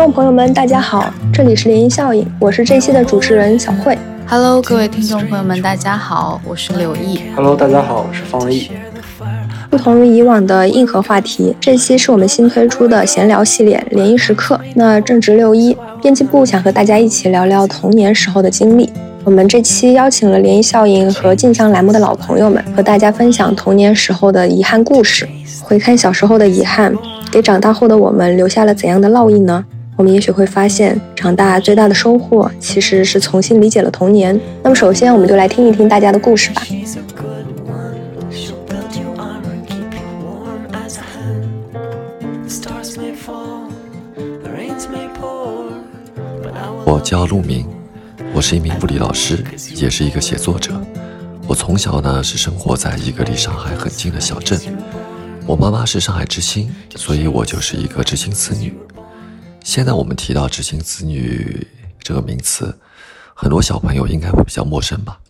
众朋友们，大家好，这里是涟漪效应，我是这期的主持人小慧。Hello，各位听众朋友们，大家好，我是柳毅。Hello，大家好，我是方毅。不同于以往的硬核话题，这期是我们新推出的闲聊系列——涟漪时刻。那正值六一，编辑部想和大家一起聊聊童年时候的经历。我们这期邀请了涟漪效应和镜像栏目的老朋友们，和大家分享童年时候的遗憾故事。回看小时候的遗憾，给长大后的我们留下了怎样的烙印呢？我们也许会发现，长大最大的收获其实是重新理解了童年。那么，首先我们就来听一听大家的故事吧。我叫陆明。我是一名物理老师，也是一个写作者。我从小呢是生活在一个离上海很近的小镇。我妈妈是上海知青，所以我就是一个知青子女。现在我们提到知青子女这个名词，很多小朋友应该会比较陌生吧？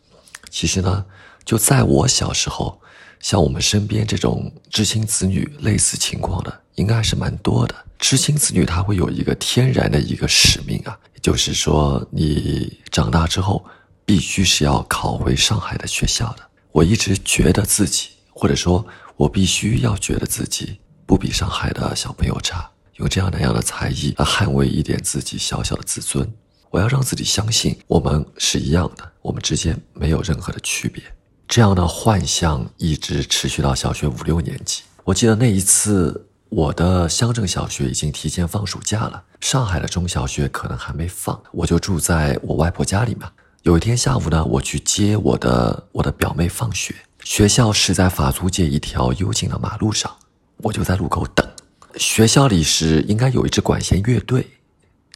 其实呢，就在我小时候，像我们身边这种知青子女类似情况的，应该还是蛮多的。知青子女他会有一个天然的一个使命啊。就是说，你长大之后必须是要考回上海的学校的。我一直觉得自己，或者说，我必须要觉得自己不比上海的小朋友差，用这样那样的才艺来捍卫一点自己小小的自尊。我要让自己相信，我们是一样的，我们之间没有任何的区别。这样的幻象一直持续到小学五六年级。我记得那一次。我的乡镇小学已经提前放暑假了，上海的中小学可能还没放，我就住在我外婆家里嘛。有一天下午呢，我去接我的我的表妹放学，学校是在法租界一条幽静的马路上，我就在路口等。学校里是应该有一支管弦乐队，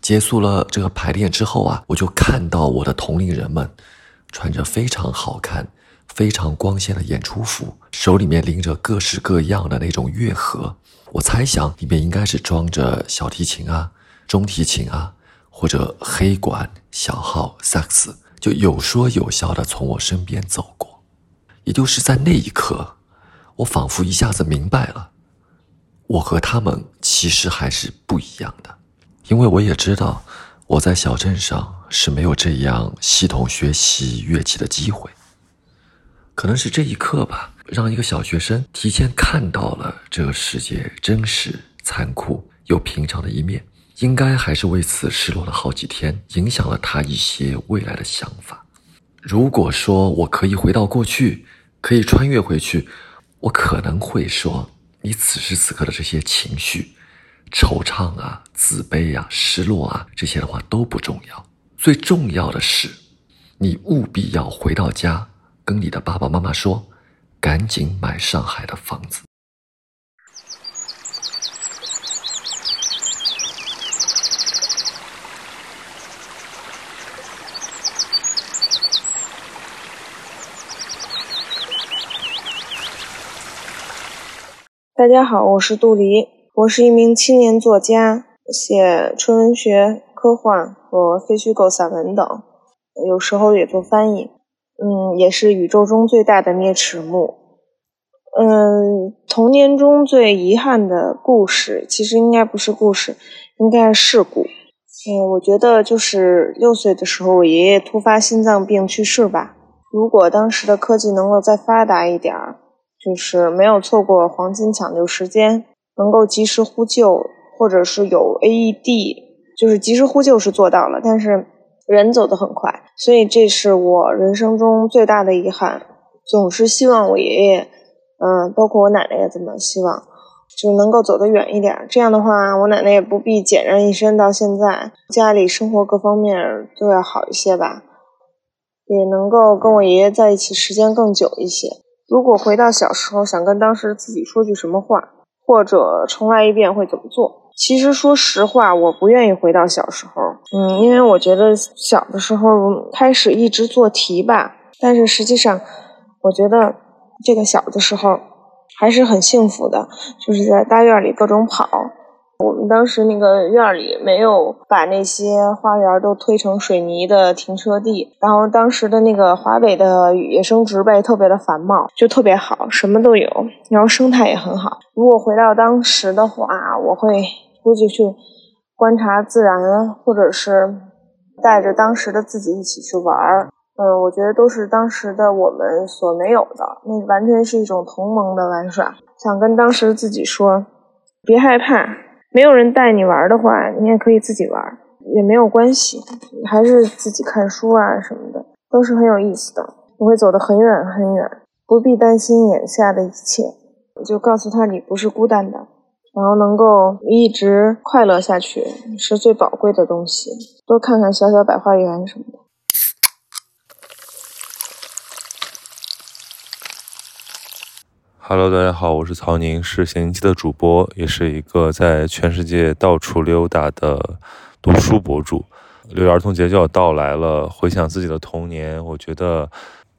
结束了这个排练之后啊，我就看到我的同龄人们，穿着非常好看、非常光鲜的演出服，手里面拎着各式各样的那种乐盒。我猜想里面应该是装着小提琴啊、中提琴啊，或者黑管、小号、萨克斯，就有说有笑的从我身边走过。也就是在那一刻，我仿佛一下子明白了，我和他们其实还是不一样的。因为我也知道，我在小镇上是没有这样系统学习乐器的机会。可能是这一刻吧。让一个小学生提前看到了这个世界真实、残酷又平常的一面，应该还是为此失落了好几天，影响了他一些未来的想法。如果说我可以回到过去，可以穿越回去，我可能会说：你此时此刻的这些情绪，惆怅啊、自卑啊、失落啊，这些的话都不重要，最重要的是，你务必要回到家，跟你的爸爸妈妈说。赶紧买上海的房子。大家好，我是杜黎，我是一名青年作家，写纯文学、科幻和非虚构散文等，有时候也做翻译。嗯，也是宇宙中最大的啮齿目。嗯，童年中最遗憾的故事，其实应该不是故事，应该是事故。嗯，我觉得就是六岁的时候，我爷爷突发心脏病去世吧。如果当时的科技能够再发达一点儿，就是没有错过黄金抢救时间，能够及时呼救，或者是有 AED，就是及时呼救是做到了，但是。人走得很快，所以这是我人生中最大的遗憾。总是希望我爷爷，嗯，包括我奶奶也这么希望，就能够走得远一点。这样的话，我奶奶也不必孑然一身到现在，家里生活各方面都要好一些吧，也能够跟我爷爷在一起时间更久一些。如果回到小时候，想跟当时自己说句什么话，或者重来一遍，会怎么做？其实说实话，我不愿意回到小时候，嗯，因为我觉得小的时候开始一直做题吧，但是实际上，我觉得这个小的时候还是很幸福的，就是在大院里各种跑。我们当时那个院里没有把那些花园都推成水泥的停车地，然后当时的那个华北的野生植被特别的繁茂，就特别好，什么都有，然后生态也很好。如果回到当时的话，我会。估计去观察自然，或者是带着当时的自己一起去玩儿。嗯，我觉得都是当时的我们所没有的，那完全是一种同盟的玩耍。想跟当时自己说，别害怕，没有人带你玩的话，你也可以自己玩，也没有关系，还是自己看书啊什么的，都是很有意思的。你会走得很远很远，不必担心眼下的一切，我就告诉他你不是孤单的，然后能够一直快乐下去是最宝贵的东西。多看看小小百花园什么的。Hello，大家好，我是曹宁，是闲宁记的主播，也是一个在全世界到处溜达的读书博主。六一儿童节就要到来了，回想自己的童年，我觉得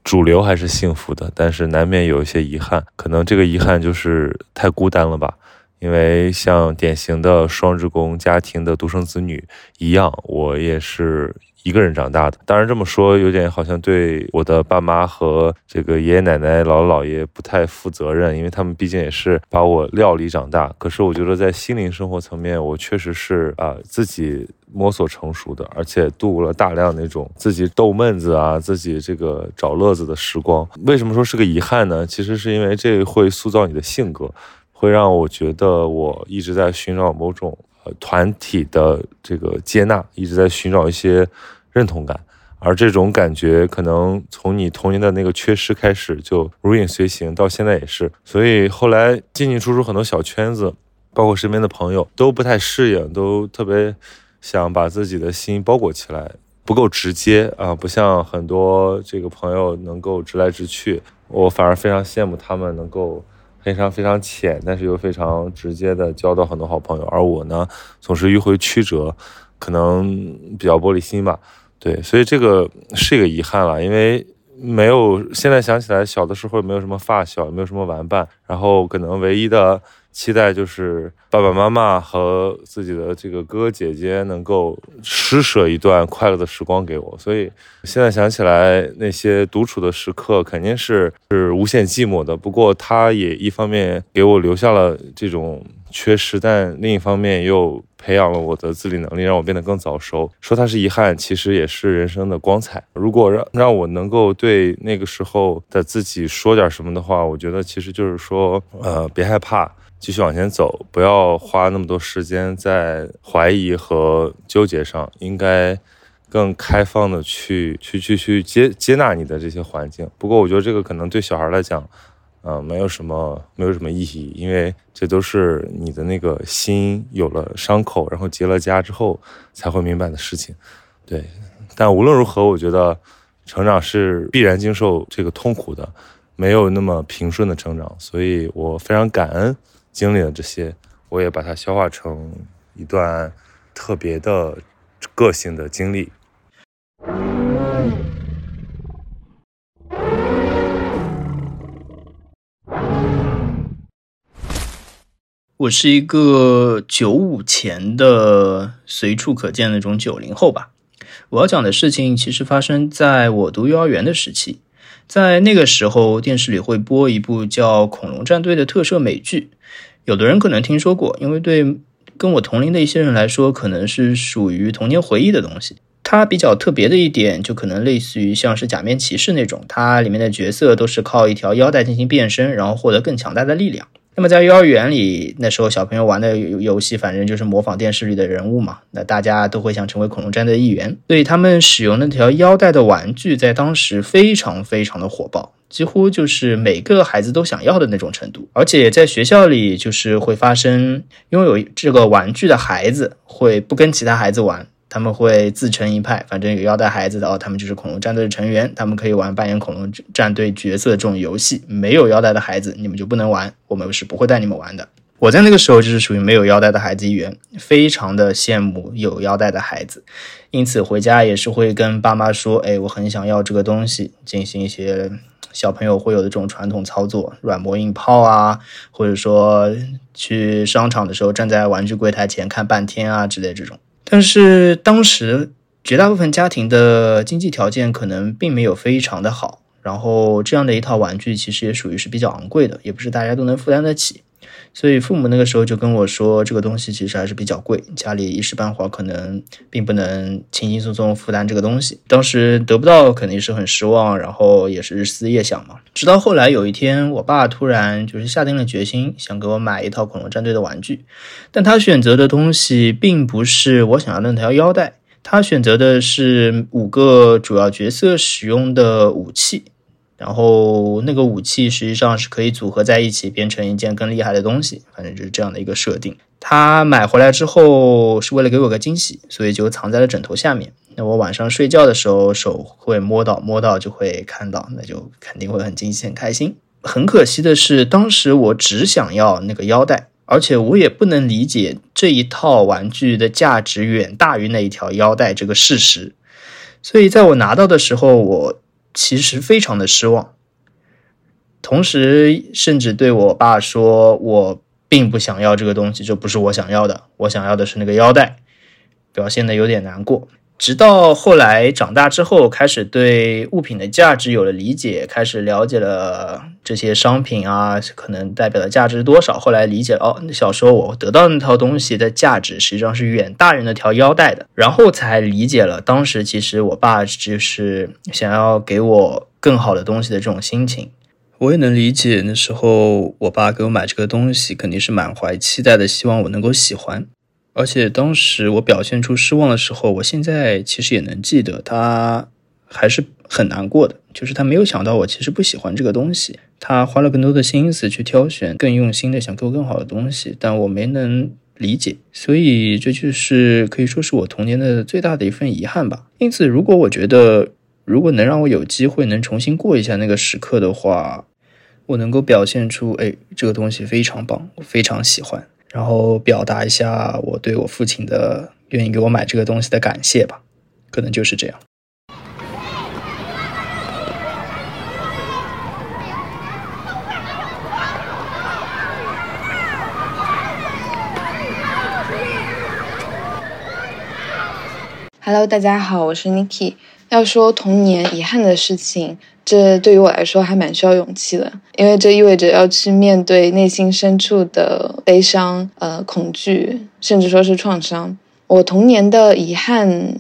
主流还是幸福的，但是难免有一些遗憾，可能这个遗憾就是太孤单了吧。因为像典型的双职工家庭的独生子女一样，我也是。一个人长大的，当然这么说有点好像对我的爸妈和这个爷爷奶奶、姥姥姥爷不太负责任，因为他们毕竟也是把我料理长大。可是我觉得在心灵生活层面，我确实是啊自己摸索成熟的，而且度过了大量那种自己逗闷子啊、自己这个找乐子的时光。为什么说是个遗憾呢？其实是因为这会塑造你的性格，会让我觉得我一直在寻找某种呃团体的这个接纳，一直在寻找一些。认同感，而这种感觉可能从你童年的那个缺失开始就如影随形，到现在也是。所以后来进进出出很多小圈子，包括身边的朋友都不太适应，都特别想把自己的心包裹起来，不够直接啊，不像很多这个朋友能够直来直去。我反而非常羡慕他们能够非常非常浅，但是又非常直接的交到很多好朋友，而我呢，总是迂回曲折，可能比较玻璃心吧。对，所以这个是一个遗憾了，因为没有现在想起来，小的时候也没有什么发小，也没有什么玩伴，然后可能唯一的期待就是爸爸妈妈和自己的这个哥哥姐姐能够施舍一段快乐的时光给我。所以现在想起来，那些独处的时刻肯定是是无限寂寞的。不过，他也一方面给我留下了这种。缺失，但另一方面又培养了我的自理能力，让我变得更早熟。说它是遗憾，其实也是人生的光彩。如果让让我能够对那个时候的自己说点什么的话，我觉得其实就是说，呃，别害怕，继续往前走，不要花那么多时间在怀疑和纠结上，应该更开放的去去去去接接纳你的这些环境。不过我觉得这个可能对小孩来讲。嗯，没有什么，没有什么意义，因为这都是你的那个心有了伤口，然后结了痂之后才会明白的事情。对，但无论如何，我觉得成长是必然经受这个痛苦的，没有那么平顺的成长，所以我非常感恩经历了这些，我也把它消化成一段特别的个性的经历。我是一个九五前的随处可见那种九零后吧。我要讲的事情其实发生在我读幼儿园的时期，在那个时候电视里会播一部叫《恐龙战队》的特摄美剧，有的人可能听说过，因为对跟我同龄的一些人来说，可能是属于童年回忆的东西。它比较特别的一点，就可能类似于像是假面骑士那种，它里面的角色都是靠一条腰带进行变身，然后获得更强大的力量。那么在幼儿园里，那时候小朋友玩的游戏，反正就是模仿电视里的人物嘛。那大家都会想成为恐龙战队的一员，所以他们使用那条腰带的玩具，在当时非常非常的火爆，几乎就是每个孩子都想要的那种程度。而且在学校里，就是会发生拥有这个玩具的孩子会不跟其他孩子玩。他们会自成一派，反正有腰带孩子的哦，他们就是恐龙战队的成员，他们可以玩扮演恐龙战队角色这种游戏。没有腰带的孩子，你们就不能玩，我们是不会带你们玩的。我在那个时候就是属于没有腰带的孩子一员，非常的羡慕有腰带的孩子，因此回家也是会跟爸妈说，哎，我很想要这个东西，进行一些小朋友会有的这种传统操作，软磨硬泡啊，或者说去商场的时候站在玩具柜台前看半天啊之类这种。但是当时绝大部分家庭的经济条件可能并没有非常的好，然后这样的一套玩具其实也属于是比较昂贵的，也不是大家都能负担得起。所以父母那个时候就跟我说，这个东西其实还是比较贵，家里一时半会儿可能并不能轻轻松松负担这个东西。当时得不到肯定是很失望，然后也是日思夜想嘛。直到后来有一天，我爸突然就是下定了决心，想给我买一套恐龙战队的玩具，但他选择的东西并不是我想要的那条腰带，他选择的是五个主要角色使用的武器。然后那个武器实际上是可以组合在一起变成一件更厉害的东西，反正就是这样的一个设定。他买回来之后是为了给我个惊喜，所以就藏在了枕头下面。那我晚上睡觉的时候手会摸到，摸到就会看到，那就肯定会很惊喜、很开心。很可惜的是，当时我只想要那个腰带，而且我也不能理解这一套玩具的价值远大于那一条腰带这个事实。所以在我拿到的时候，我。其实非常的失望，同时甚至对我爸说：“我并不想要这个东西，这不是我想要的，我想要的是那个腰带。”表现的有点难过。直到后来长大之后，开始对物品的价值有了理解，开始了解了这些商品啊，可能代表的价值多少。后来理解了哦，小时候我得到那套东西的价值实际上是远大于那条腰带的。然后才理解了当时其实我爸就是想要给我更好的东西的这种心情。我也能理解那时候我爸给我买这个东西，肯定是满怀期待的，希望我能够喜欢。而且当时我表现出失望的时候，我现在其实也能记得，他还是很难过的。就是他没有想到我其实不喜欢这个东西，他花了更多的心思去挑选，更用心的想给我更好的东西，但我没能理解，所以这就是可以说是我童年的最大的一份遗憾吧。因此，如果我觉得，如果能让我有机会能重新过一下那个时刻的话，我能够表现出，哎，这个东西非常棒，我非常喜欢。然后表达一下我对我父亲的愿意给我买这个东西的感谢吧，可能就是这样。Hello，大家好，我是 Niki。要说童年遗憾的事情。这对于我来说还蛮需要勇气的，因为这意味着要去面对内心深处的悲伤、呃恐惧，甚至说是创伤。我童年的遗憾，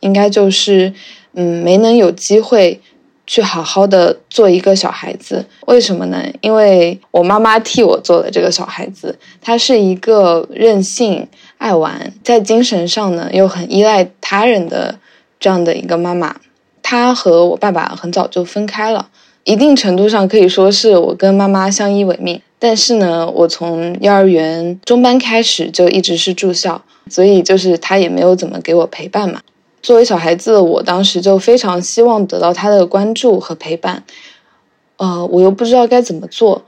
应该就是，嗯，没能有机会去好好的做一个小孩子。为什么呢？因为我妈妈替我做了这个小孩子，她是一个任性、爱玩，在精神上呢又很依赖他人的这样的一个妈妈。她和我爸爸很早就分开了，一定程度上可以说是我跟妈妈相依为命。但是呢，我从幼儿园中班开始就一直是住校，所以就是他也没有怎么给我陪伴嘛。作为小孩子，我当时就非常希望得到他的关注和陪伴，呃，我又不知道该怎么做。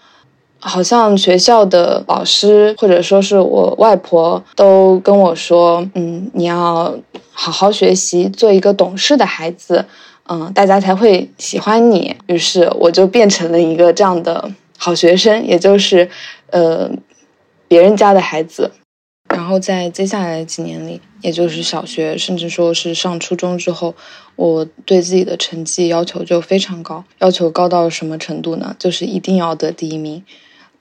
好像学校的老师或者说是我外婆都跟我说，嗯，你要好好学习，做一个懂事的孩子，嗯，大家才会喜欢你。于是我就变成了一个这样的好学生，也就是，呃，别人家的孩子。然后在接下来的几年里，也就是小学，甚至说是上初中之后，我对自己的成绩要求就非常高，要求高到什么程度呢？就是一定要得第一名。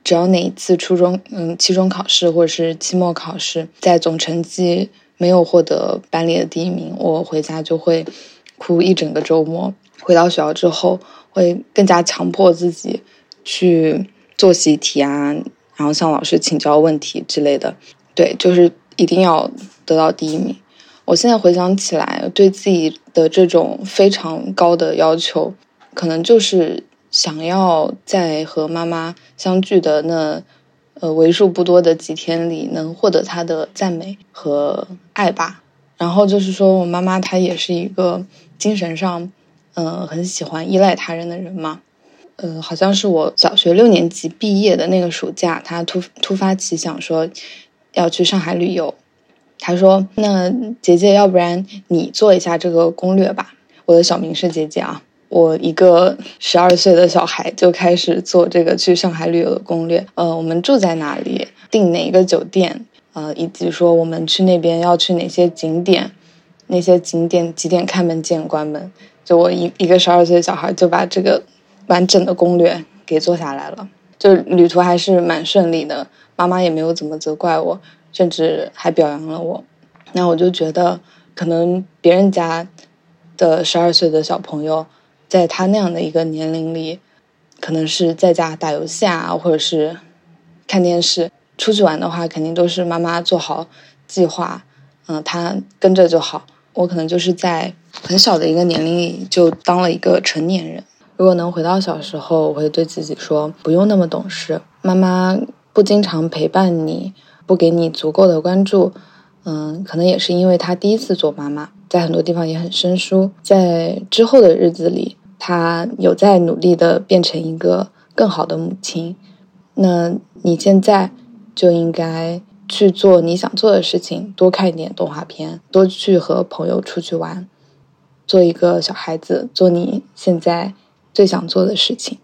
只要哪一次初中，嗯，期中考试或者是期末考试，在总成绩没有获得班里的第一名，我回家就会哭一整个周末。回到学校之后，会更加强迫自己去做习题啊，然后向老师请教问题之类的。对，就是一定要得到第一名。我现在回想起来，对自己的这种非常高的要求，可能就是。想要在和妈妈相聚的那，呃，为数不多的几天里，能获得她的赞美和爱吧。然后就是说我妈妈她也是一个精神上，嗯，很喜欢依赖他人的人嘛。呃，好像是我小学六年级毕业的那个暑假，她突突发奇想说要去上海旅游。她说：“那姐姐，要不然你做一下这个攻略吧。”我的小名是姐姐啊。我一个十二岁的小孩就开始做这个去上海旅游的攻略。呃，我们住在哪里，订哪一个酒店，呃，以及说我们去那边要去哪些景点，那些景点几点开门，几点关门。就我一一个十二岁的小孩就把这个完整的攻略给做下来了。就旅途还是蛮顺利的，妈妈也没有怎么责怪我，甚至还表扬了我。那我就觉得，可能别人家的十二岁的小朋友，在他那样的一个年龄里，可能是在家打游戏啊，或者是看电视。出去玩的话，肯定都是妈妈做好计划，嗯，他跟着就好。我可能就是在很小的一个年龄里就当了一个成年人。如果能回到小时候，我会对自己说，不用那么懂事。妈妈不经常陪伴你，不给你足够的关注，嗯，可能也是因为她第一次做妈妈，在很多地方也很生疏。在之后的日子里，他有在努力的变成一个更好的母亲。那你现在？就应该去做你想做的事情，多看一点动画片，多去和朋友出去玩，做一个小孩子，做你现在最想做的事情。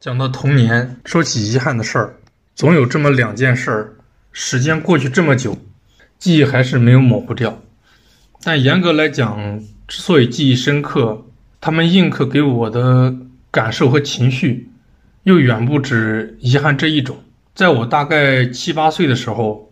讲到童年，说起遗憾的事儿，总有这么两件事儿。时间过去这么久。记忆还是没有模糊掉，但严格来讲，之所以记忆深刻，他们印刻给我的感受和情绪，又远不止遗憾这一种。在我大概七八岁的时候，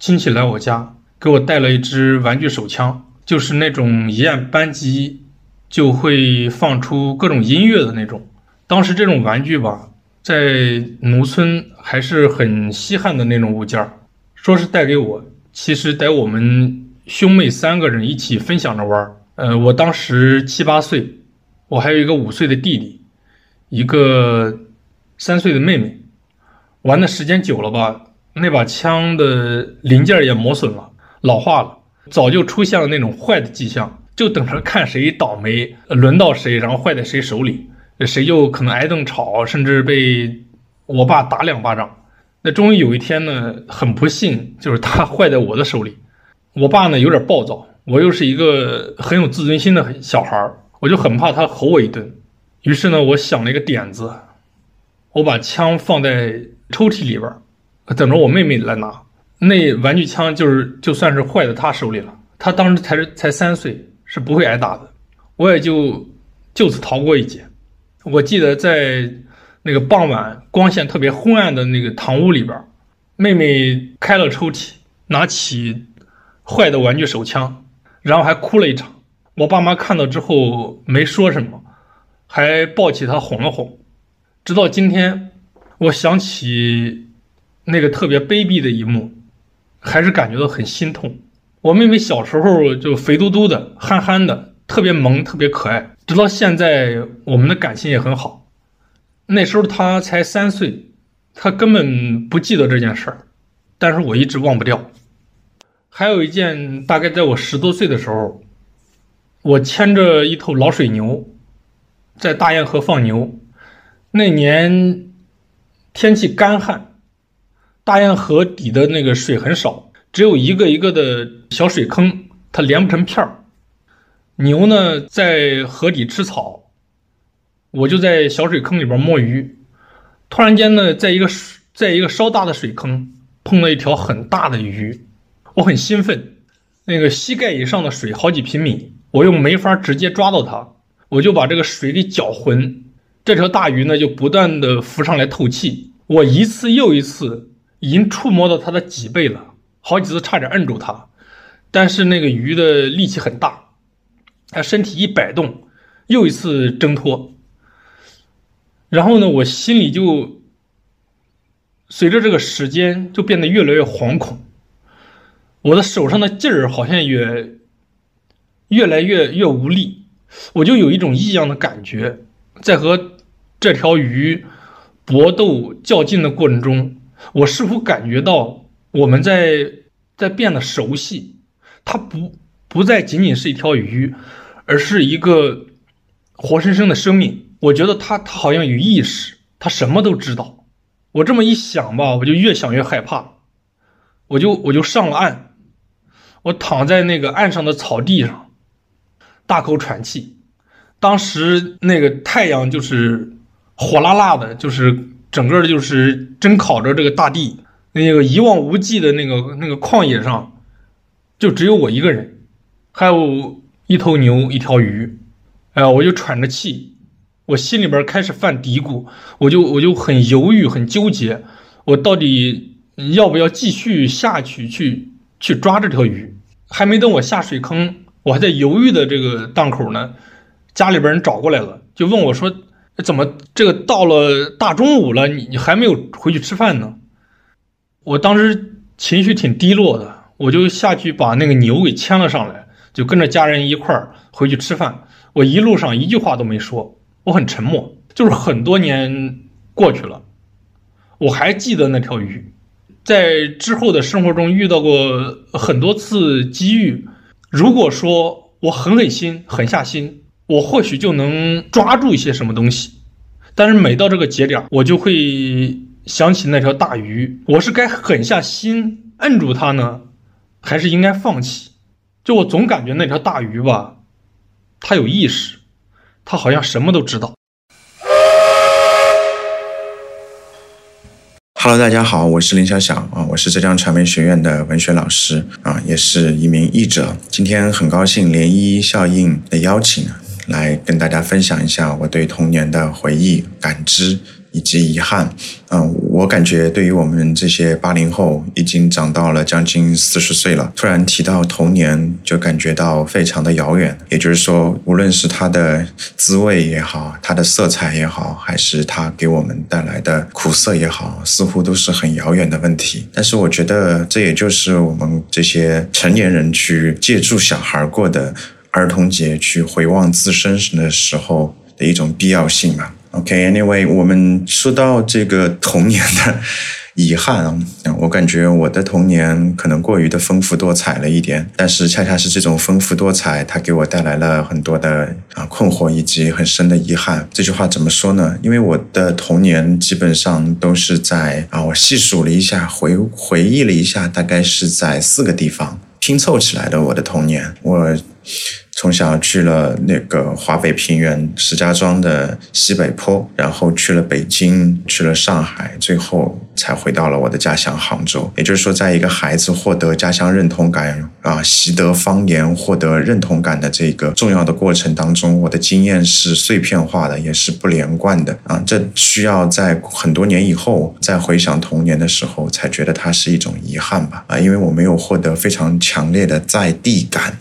亲戚来我家，给我带了一支玩具手枪，就是那种一按扳机就会放出各种音乐的那种。当时这种玩具吧，在农村还是很稀罕的那种物件儿，说是带给我。其实得我们兄妹三个人一起分享着玩呃，我当时七八岁，我还有一个五岁的弟弟，一个三岁的妹妹。玩的时间久了吧，那把枪的零件也磨损了，老化了，早就出现了那种坏的迹象，就等着看谁倒霉，轮到谁，然后坏在谁手里，谁就可能挨顿吵，甚至被我爸打两巴掌。那终于有一天呢，很不幸，就是它坏在我的手里。我爸呢有点暴躁，我又是一个很有自尊心的小孩我就很怕他吼我一顿。于是呢，我想了一个点子，我把枪放在抽屉里边，等着我妹妹来拿。那玩具枪就是就算是坏在她手里了，她当时才才三岁，是不会挨打的。我也就就此逃过一劫。我记得在。那个傍晚光线特别昏暗的那个堂屋里边，妹妹开了抽屉，拿起坏的玩具手枪，然后还哭了一场。我爸妈看到之后没说什么，还抱起她哄了哄。直到今天，我想起那个特别卑鄙的一幕，还是感觉到很心痛。我妹妹小时候就肥嘟嘟的、憨憨的，特别萌、特别可爱。直到现在，我们的感情也很好。那时候他才三岁，他根本不记得这件事儿，但是我一直忘不掉。还有一件，大概在我十多岁的时候，我牵着一头老水牛，在大堰河放牛。那年天气干旱，大堰河底的那个水很少，只有一个一个的小水坑，它连不成片儿。牛呢，在河底吃草。我就在小水坑里边摸鱼，突然间呢，在一个在一个稍大的水坑碰到一条很大的鱼，我很兴奋。那个膝盖以上的水好几平米，我又没法直接抓到它，我就把这个水给搅浑。这条大鱼呢就不断的浮上来透气，我一次又一次已经触摸到它的脊背了，好几次差点摁住它，但是那个鱼的力气很大，他身体一摆动，又一次挣脱。然后呢，我心里就随着这个时间就变得越来越惶恐，我的手上的劲儿好像也越来越越无力，我就有一种异样的感觉，在和这条鱼搏斗较劲的过程中，我似乎感觉到我们在在变得熟悉，它不不再仅仅是一条鱼，而是一个活生生的生命。我觉得他他好像有意识，他什么都知道。我这么一想吧，我就越想越害怕。我就我就上了岸，我躺在那个岸上的草地上，大口喘气。当时那个太阳就是火辣辣的，就是整个就是蒸烤着这个大地，那个一望无际的那个那个旷野上，就只有我一个人，还有一头牛，一条鱼。哎呀，我就喘着气，我心里边开始犯嘀咕，我就我就很犹豫，很纠结，我到底要不要继续下去去去抓这条鱼？还没等我下水坑，我还在犹豫的这个档口呢，家里边人找过来了，就问我说：“怎么这个到了大中午了，你你还没有回去吃饭呢？”我当时情绪挺低落的，我就下去把那个牛给牵了上来，就跟着家人一块儿回去吃饭。我一路上一句话都没说，我很沉默。就是很多年过去了，我还记得那条鱼，在之后的生活中遇到过很多次机遇。如果说我狠狠心、狠下心，我或许就能抓住一些什么东西。但是每到这个节点，我就会想起那条大鱼。我是该狠下心摁住它呢，还是应该放弃？就我总感觉那条大鱼吧。它有意识，它好像什么都知道。Hello，大家好，我是林小小啊，我是浙江传媒学院的文学老师啊，也是一名译者。今天很高兴涟漪效应的邀请，来跟大家分享一下我对童年的回忆感知。以及遗憾，嗯，我感觉对于我们这些八零后，已经长到了将近四十岁了，突然提到童年，就感觉到非常的遥远。也就是说，无论是它的滋味也好，它的色彩也好，还是它给我们带来的苦涩也好，似乎都是很遥远的问题。但是，我觉得这也就是我们这些成年人去借助小孩过的儿童节，去回望自身的时候的一种必要性嘛。OK，Anyway，我们说到这个童年的遗憾啊，我感觉我的童年可能过于的丰富多彩了一点，但是恰恰是这种丰富多彩，它给我带来了很多的啊困惑以及很深的遗憾。这句话怎么说呢？因为我的童年基本上都是在啊，我细数了一下，回回忆了一下，大概是在四个地方拼凑起来的我的童年。我。从小去了那个华北平原石家庄的西北坡，然后去了北京，去了上海，最后才回到了我的家乡杭州。也就是说，在一个孩子获得家乡认同感啊，习得方言，获得认同感的这个重要的过程当中，我的经验是碎片化的，也是不连贯的啊。这需要在很多年以后再回想童年的时候，才觉得它是一种遗憾吧啊，因为我没有获得非常强烈的在地感。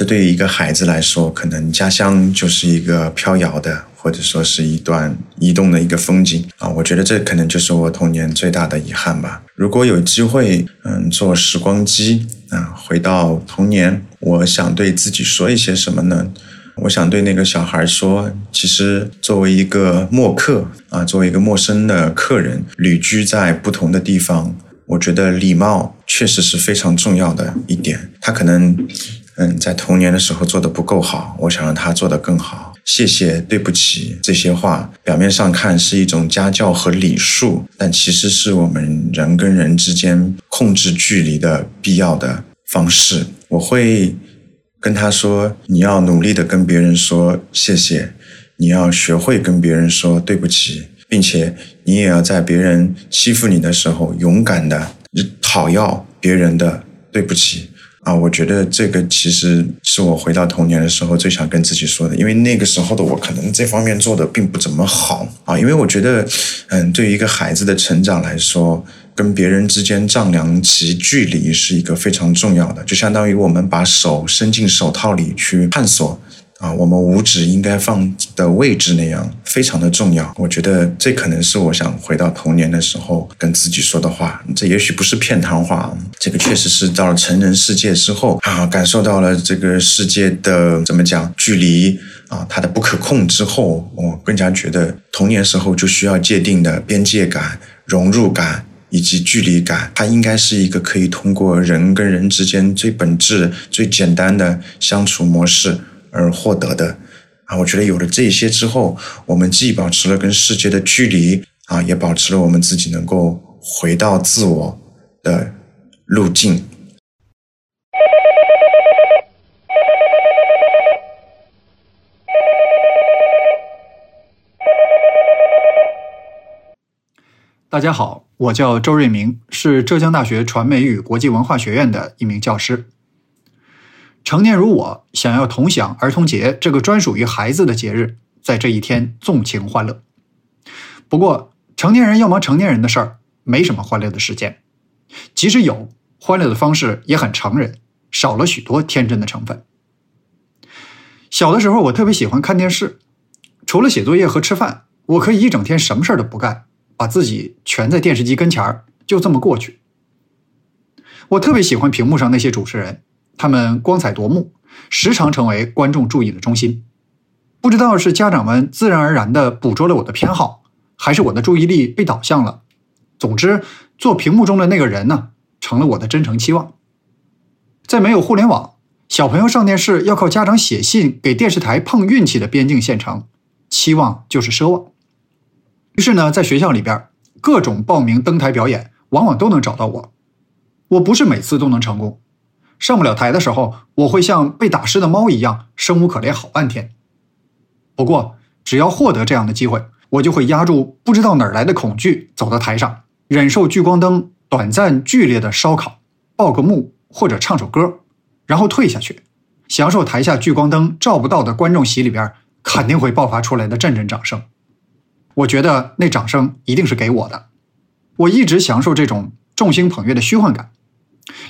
这对于一个孩子来说，可能家乡就是一个飘摇的，或者说是一段移动的一个风景啊。我觉得这可能就是我童年最大的遗憾吧。如果有机会，嗯，坐时光机啊，回到童年，我想对自己说一些什么呢？我想对那个小孩说，其实作为一个陌客啊，作为一个陌生的客人，旅居在不同的地方，我觉得礼貌确实是非常重要的一点。他可能。嗯，在童年的时候做的不够好，我想让他做得更好。谢谢，对不起，这些话表面上看是一种家教和礼数，但其实是我们人跟人之间控制距离的必要的方式。我会跟他说：“你要努力的跟别人说谢谢，你要学会跟别人说对不起，并且你也要在别人欺负你的时候勇敢的讨要别人的对不起。”啊，我觉得这个其实是我回到童年的时候最想跟自己说的，因为那个时候的我可能这方面做的并不怎么好啊。因为我觉得，嗯，对于一个孩子的成长来说，跟别人之间丈量其距离是一个非常重要的，就相当于我们把手伸进手套里去探索。啊，我们五指应该放的位置那样非常的重要。我觉得这可能是我想回到童年的时候跟自己说的话。这也许不是片谈话，这个确实是到了成人世界之后啊，感受到了这个世界的怎么讲距离啊，它的不可控之后，我更加觉得童年时候就需要界定的边界感、融入感以及距离感，它应该是一个可以通过人跟人之间最本质、最简单的相处模式。而获得的啊，我觉得有了这些之后，我们既保持了跟世界的距离啊，也保持了我们自己能够回到自我的路径。大家好，我叫周瑞明，是浙江大学传媒与国际文化学院的一名教师。成年如我，想要同享儿童节这个专属于孩子的节日，在这一天纵情欢乐。不过，成年人要忙成年人的事儿，没什么欢乐的时间。即使有，欢乐的方式也很成人，少了许多天真的成分。小的时候，我特别喜欢看电视，除了写作业和吃饭，我可以一整天什么事儿都不干。把自己全在电视机跟前儿，就这么过去。我特别喜欢屏幕上那些主持人，他们光彩夺目，时常成为观众注意的中心。不知道是家长们自然而然的捕捉了我的偏好，还是我的注意力被导向了。总之，做屏幕中的那个人呢，成了我的真诚期望。在没有互联网，小朋友上电视要靠家长写信给电视台碰运气的边境县城，期望就是奢望。于是呢，在学校里边，各种报名登台表演，往往都能找到我。我不是每次都能成功，上不了台的时候，我会像被打湿的猫一样生无可恋好半天。不过，只要获得这样的机会，我就会压住不知道哪儿来的恐惧，走到台上，忍受聚光灯短暂剧烈的烧烤，报个幕或者唱首歌，然后退下去，享受台下聚光灯照不到的观众席里边肯定会爆发出来的阵阵掌声。我觉得那掌声一定是给我的。我一直享受这种众星捧月的虚幻感，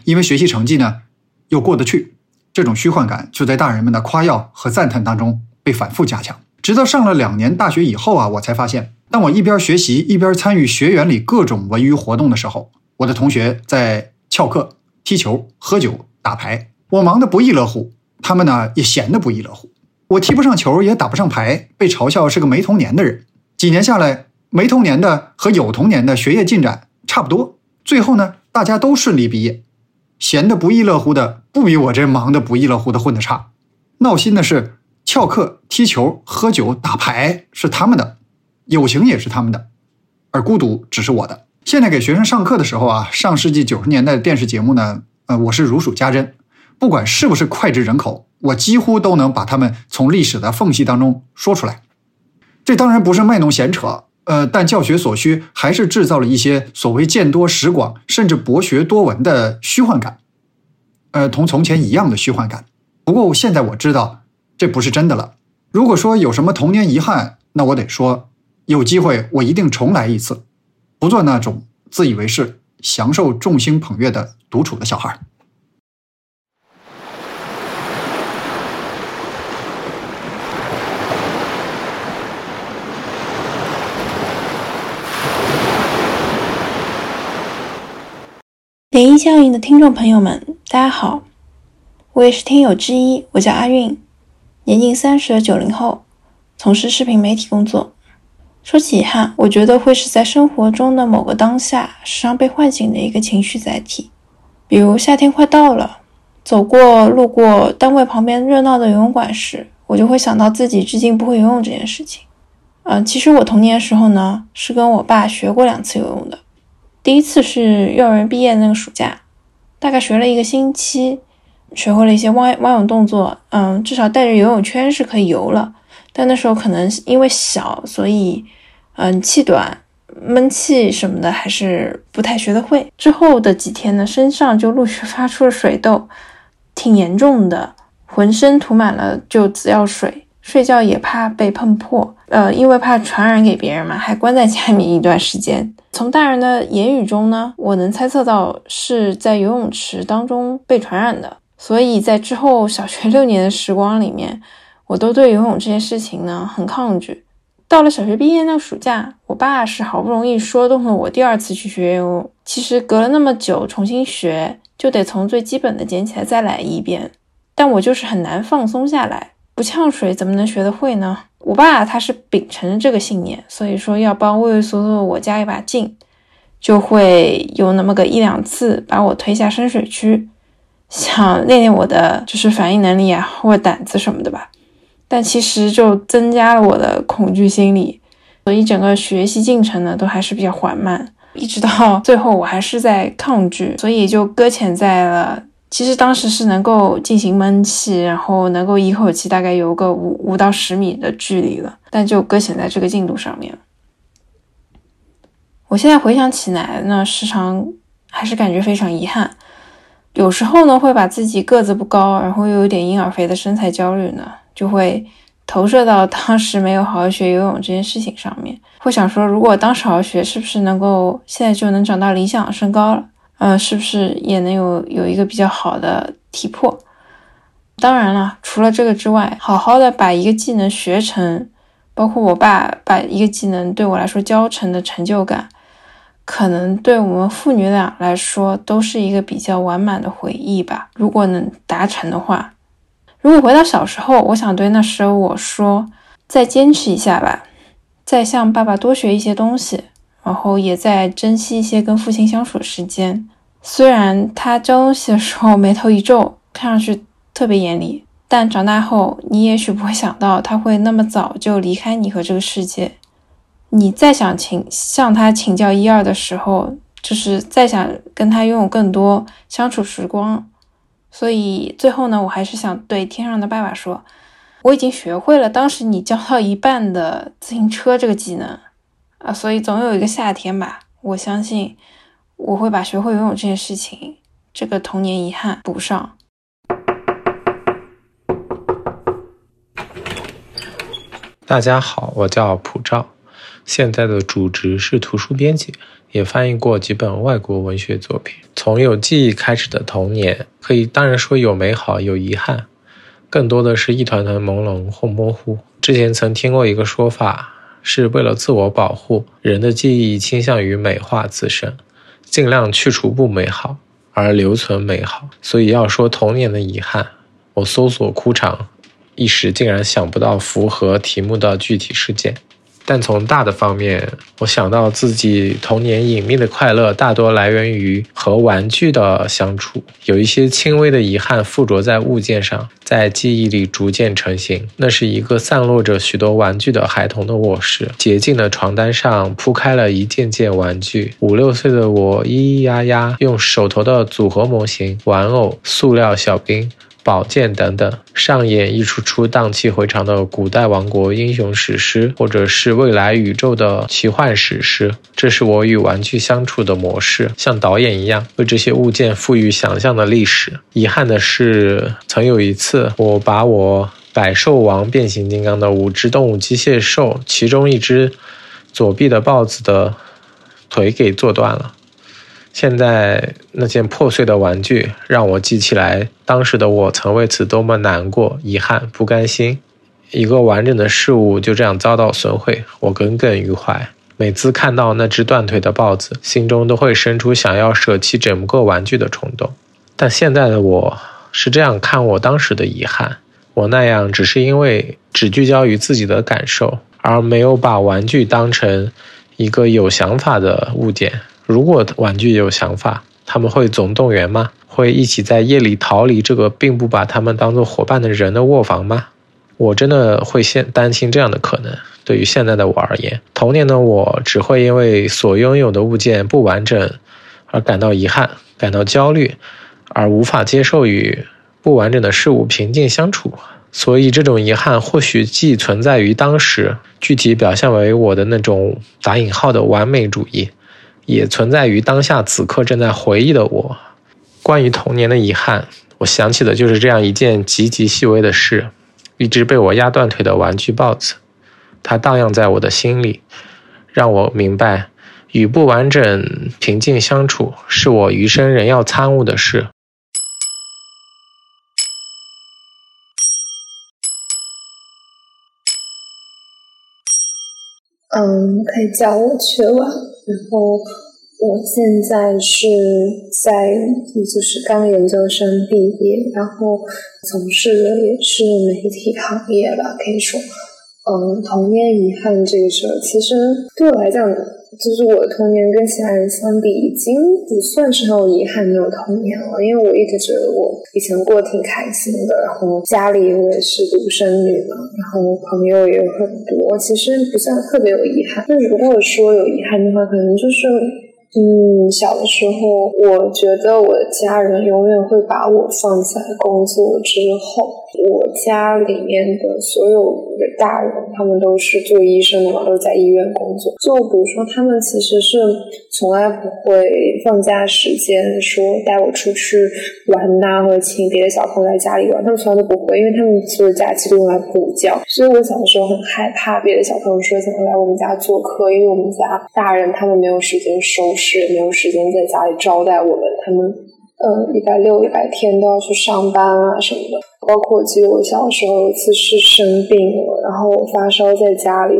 因为学习成绩呢又过得去，这种虚幻感就在大人们的夸耀和赞叹当中被反复加强。直到上了两年大学以后啊，我才发现，当我一边学习一边参与学员里各种文娱活动的时候，我的同学在翘课、踢球、喝酒、打牌，我忙得不亦乐乎，他们呢也闲得不亦乐乎。我踢不上球，也打不上牌，被嘲笑是个没童年的人。几年下来，没童年的和有童年的学业进展差不多。最后呢，大家都顺利毕业，闲的不亦乐乎的不比我这忙的不亦乐乎的混的差。闹心的是，翘课、踢球、喝酒、打牌是他们的，友情也是他们的，而孤独只是我的。现在给学生上课的时候啊，上世纪九十年代的电视节目呢，呃，我是如数家珍，不管是不是脍炙人口，我几乎都能把他们从历史的缝隙当中说出来。这当然不是卖弄闲扯，呃，但教学所需还是制造了一些所谓见多识广，甚至博学多闻的虚幻感，呃，同从前一样的虚幻感。不过现在我知道这不是真的了。如果说有什么童年遗憾，那我得说，有机会我一定重来一次，不做那种自以为是、享受众星捧月的独处的小孩。涟漪效应的听众朋友们，大家好，我也是听友之一，我叫阿韵，年近三十的九零后，从事视频媒体工作。说起遗憾，我觉得会是在生活中的某个当下，时常被唤醒的一个情绪载体。比如夏天快到了，走过路过单位旁边热闹的游泳馆时，我就会想到自己至今不会游泳这件事情。嗯，其实我童年时候呢，是跟我爸学过两次游泳的。第一次是幼儿园毕业那个暑假，大概学了一个星期，学会了一些蛙蛙泳动作，嗯，至少带着游泳圈是可以游了。但那时候可能因为小，所以嗯气短、闷气什么的还是不太学得会。之后的几天呢，身上就陆续发出了水痘，挺严重的，浑身涂满了就紫药水，睡觉也怕被碰破，呃，因为怕传染给别人嘛，还关在家里面一段时间。从大人的言语中呢，我能猜测到是在游泳池当中被传染的，所以在之后小学六年的时光里面，我都对游泳这件事情呢很抗拒。到了小学毕业那个暑假，我爸是好不容易说动了我第二次去学游泳。其实隔了那么久重新学，就得从最基本的捡起来再来一遍，但我就是很难放松下来，不呛水怎么能学得会呢？我爸他是秉承着这个信念，所以说要帮畏畏缩缩的我加一把劲，就会有那么个一两次把我推下深水区，想练练我的就是反应能力啊或胆子什么的吧。但其实就增加了我的恐惧心理，所以整个学习进程呢都还是比较缓慢，一直到最后我还是在抗拒，所以就搁浅在了。其实当时是能够进行闷气，然后能够一口气大概游个五五到十米的距离了，但就搁浅在这个进度上面。我现在回想起来呢，时常还是感觉非常遗憾。有时候呢，会把自己个子不高，然后又有点婴儿肥的身材焦虑呢，就会投射到当时没有好好学游泳这件事情上面。会想说，如果当时好好学，是不是能够现在就能长到理想身高了？嗯，是不是也能有有一个比较好的体魄？当然了，除了这个之外，好好的把一个技能学成，包括我爸把一个技能对我来说教成的成就感。可能对我们父女俩来说都是一个比较完满的回忆吧。如果能达成的话，如果回到小时候，我想对那时候我说：再坚持一下吧，再向爸爸多学一些东西，然后也在珍惜一些跟父亲相处的时间。虽然他教东西的时候眉头一皱，看上去特别严厉，但长大后你也许不会想到他会那么早就离开你和这个世界。你再想请向他请教一二的时候，就是再想跟他拥有更多相处时光，所以最后呢，我还是想对天上的爸爸说，我已经学会了当时你教到一半的自行车这个技能啊，所以总有一个夏天吧，我相信我会把学会游泳这件事情这个童年遗憾补上。大家好，我叫普照。现在的主职是图书编辑，也翻译过几本外国文学作品。从有记忆开始的童年，可以当然说有美好，有遗憾，更多的是一团团朦胧或模糊。之前曾听过一个说法，是为了自我保护，人的记忆倾向于美化自身，尽量去除不美好，而留存美好。所以要说童年的遗憾，我搜索枯场，一时竟然想不到符合题目的具体事件。但从大的方面，我想到自己童年隐秘的快乐，大多来源于和玩具的相处。有一些轻微的遗憾附着在物件上，在记忆里逐渐成型。那是一个散落着许多玩具的孩童的卧室，洁净的床单上铺开了一件件玩具。五六岁的我，咿咿呀呀用手头的组合模型、玩偶、塑料小兵。宝剑等等，上演一出出荡气回肠的古代王国英雄史诗，或者是未来宇宙的奇幻史诗。这是我与玩具相处的模式，像导演一样为这些物件赋予想象的历史。遗憾的是，曾有一次，我把我百兽王变形金刚的五只动物机械兽，其中一只左臂的豹子的腿给做断了。现在那件破碎的玩具让我记起来，当时的我曾为此多么难过、遗憾、不甘心。一个完整的事物就这样遭到损毁，我耿耿于怀。每次看到那只断腿的豹子，心中都会生出想要舍弃整个玩具的冲动。但现在的我是这样看我当时的遗憾：我那样只是因为只聚焦于自己的感受，而没有把玩具当成一个有想法的物件。如果玩具有想法，他们会总动员吗？会一起在夜里逃离这个并不把他们当做伙伴的人的卧房吗？我真的会现担心这样的可能。对于现在的我而言，童年的我只会因为所拥有的物件不完整而感到遗憾、感到焦虑，而无法接受与不完整的事物平静相处。所以，这种遗憾或许既存在于当时，具体表现为我的那种打引号的完美主义。也存在于当下此刻正在回忆的我。关于童年的遗憾，我想起的就是这样一件极其细微的事：一只被我压断腿的玩具豹子，它荡漾在我的心里，让我明白，与不完整平静相处，是我余生仍要参悟的事。嗯，可以叫我缺娃。然后我现在是在就是刚研究生毕业，然后从事的也是媒体行业吧，可以说，嗯，童年遗憾这个事儿，其实对我来讲。就是我的童年跟其他人相比，已经不算是很有遗憾那种童年了。因为我一直觉得我以前过得挺开心的，然后家里我也是独生女嘛，然后朋友也有很多，其实不算特别有遗憾。那如果说有遗憾的话，可能就是，嗯，小的时候，我觉得我的家人永远会把我放在工作之后。我家里面的所有的大人，他们都是做医生的嘛，都是在医院工作。就比如说，他们其实是从来不会放假时间说带我出去玩呐，或者请别的小朋友来家里玩，他们从来都不会，因为他们所有假期都用来补觉。所以我小的时候很害怕别的小朋友说想要来我们家做客，因为我们家大人他们没有时间收拾，也没有时间在家里招待我们，他们。呃，礼拜六、礼拜天都要去上班啊什么的。包括我记得我小时候有一次是生病了，然后我发烧在家里，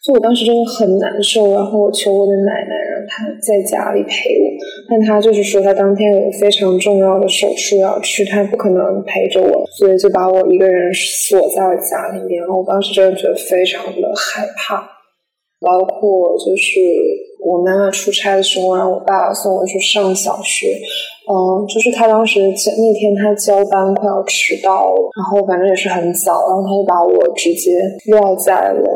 就我当时真的很难受。然后我求我的奶奶让她在家里陪我，但她就是说她当天有非常重要的手术要去，她不可能陪着我，所以就把我一个人锁在了家里面。然后我当时真的觉得非常的害怕，包括就是我妈妈出差的时候让我爸爸送我去上小学。嗯，就是他当时那天他交班快要迟到了，然后反正也是很早，然后他就把我直接撂在了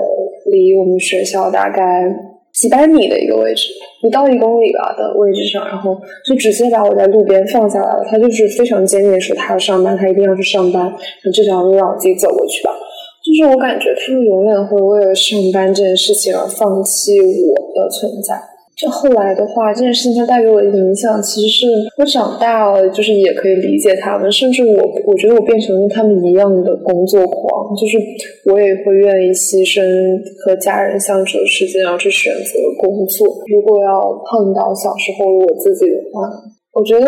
离我们学校大概几百米的一个位置，不到一公里吧的位置上，然后就直接把我在路边放下来了。他就是非常坚定说他要上班，他一定要去上班，那这条路让我自己走过去吧。就是我感觉他们永远会为了上班这件事情而放弃我的存在。这后来的话，这件事情它带给我的影响，其实是我长大了，就是也可以理解他们，甚至我我觉得我变成了他们一样的工作狂，就是我也会愿意牺牲和家人相处的时间，然后去选择工作。如果要碰到小时候的我自己的话，我觉得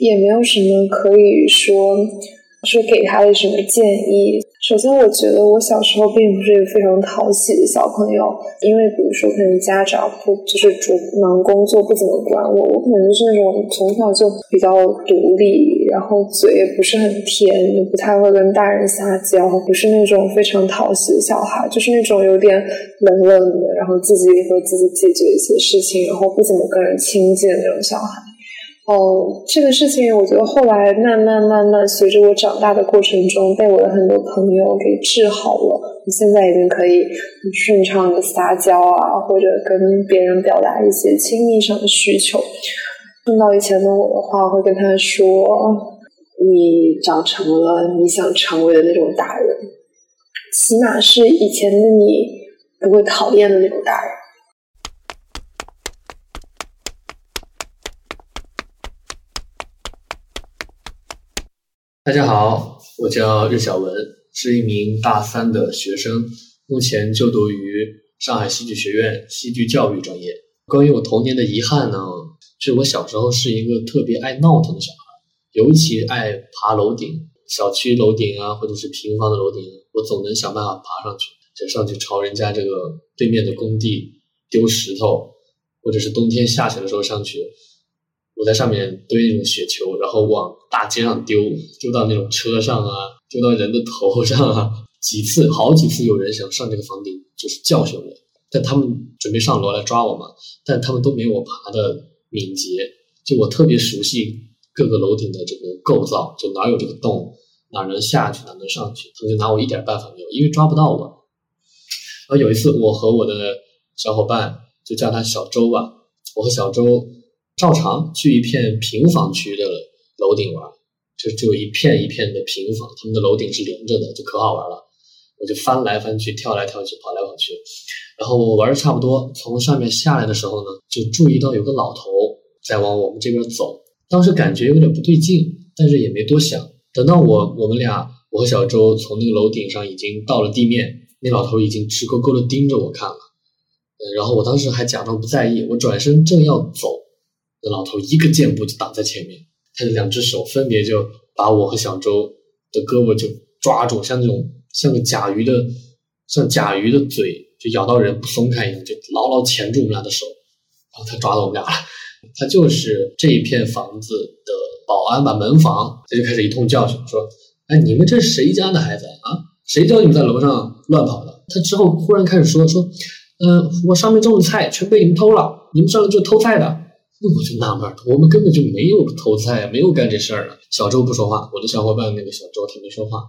也没有什么可以说。说给他的什么建议？首先，我觉得我小时候并不是一个非常讨喜的小朋友，因为比如说，可能家长不就是主忙工作，不怎么管我。我可能就是那种从小就比较独立，然后嘴也不是很甜，也不太会跟大人撒娇，不是那种非常讨喜的小孩，就是那种有点冷冷的，然后自己会自己解决一些事情，然后不怎么跟人亲近的那种小孩。哦，这个事情我觉得后来慢慢慢慢随着我长大的过程中，被我的很多朋友给治好了。我现在已经可以很顺畅的撒娇啊，或者跟别人表达一些亲密上的需求。碰到以前的我的话，会跟他说：“你长成了你想成为的那种大人，起码是以前的你不会讨厌的那种大人。”大家好，我叫日小文，是一名大三的学生，目前就读于上海戏剧学院戏剧教育专业。关于我童年的遗憾呢，是我小时候是一个特别爱闹腾的小孩，尤其爱爬楼顶，小区楼顶啊，或者是平房的楼顶，我总能想办法爬上去，就上去朝人家这个对面的工地丢石头，或者是冬天下雪的时候上去。我在上面堆那种雪球，然后往大街上丢，丢到那种车上啊，丢到人的头上啊。几次，好几次有人想上这个房顶，就是教训我，但他们准备上楼来抓我嘛，但他们都没有我爬的敏捷。就我特别熟悉各个楼顶的这个构造，就哪有这个洞，哪能下去，哪能上去，他们就拿我一点办法没有，因为抓不到我。然后有一次，我和我的小伙伴，就叫他小周吧，我和小周。照常去一片平房区的楼顶玩，就就一片一片的平房，他们的楼顶是连着的，就可好玩了。我就翻来翻去，跳来跳去，跑来跑去。然后我玩的差不多，从上面下来的时候呢，就注意到有个老头在往我们这边走。当时感觉有点不对劲，但是也没多想。等到我我们俩，我和小周从那个楼顶上已经到了地面，那老头已经直勾勾的盯着我看了。嗯，然后我当时还假装不在意，我转身正要走。那老头一个箭步就挡在前面，他的两只手分别就把我和小周的胳膊就抓住，像那种像个甲鱼的，像甲鱼的嘴就咬到人不松开一样，就牢牢钳住我们俩的手。然后他抓到我们俩了，他就是这一片房子的保安吧，门房。他就开始一通教训，说：“哎，你们这是谁家的孩子啊？谁叫你们在楼上乱跑的？”他之后忽然开始说：“说，嗯，我上面种的菜全被你们偷了，你们上来就偷菜的。”那我就纳闷，我们根本就没有偷菜，没有干这事儿啊。小周不说话，我的小伙伴那个小周他没说话，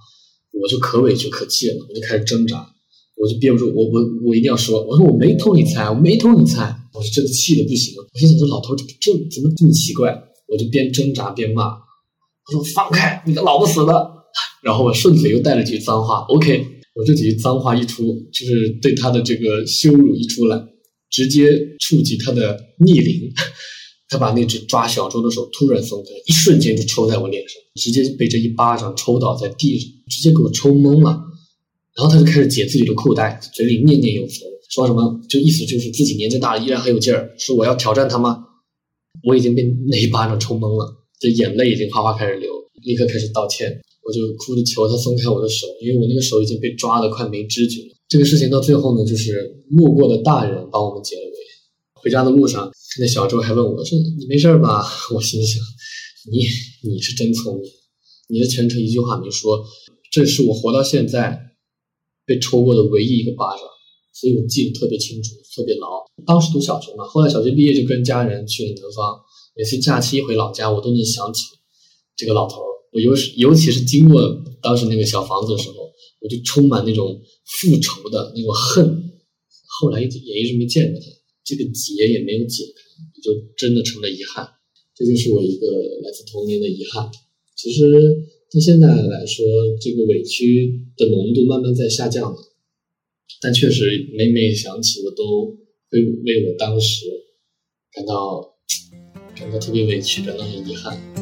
我就可委屈可气了，我就开始挣扎，我就憋不住，我我我一定要说，我说我没偷你菜，我没偷你菜，我是真的气的不行了。我心想，这老头这怎么这么奇怪？我就边挣扎边骂，我说放开你个老不死的！然后我顺嘴又带了几句脏话，OK，我这几句脏话一出，就是对他的这个羞辱一出来，直接触及他的逆鳞，他把那只抓小周的手突然松开，一瞬间就抽在我脸上，直接被这一巴掌抽倒在地上，直接给我抽懵了。然后他就开始解自己的裤带，嘴里念念有词，说什么就意思就是自己年纪大了依然很有劲儿，说我要挑战他吗？我已经被那一巴掌抽懵了，这眼泪已经哗哗开始流，立刻开始道歉。我就哭着求他松开我的手，因为我那个手已经被抓的快没知觉了。这个事情到最后呢，就是路过的大人帮我们解了。回家的路上，那小周还问我说：“你没事吧？” 我心想：“你你是真聪明，你的全程一句话没说。这是我活到现在被抽过的唯一一个巴掌，所以我记得特别清楚，特别牢。当时读小学嘛，后来小学毕业就跟家人去了南方，每次假期一回老家，我都能想起这个老头。我尤是尤其是经过当时那个小房子的时候，我就充满那种复仇的那种恨。后来也也一直没见过他，这个结也没有解开，就真的成了遗憾。这就是我一个来自童年的遗憾。其实到现在来说，这个委屈的浓度慢慢在下降了，但确实每每想起，我都会为我当时感到感到特别委屈，感到很遗憾。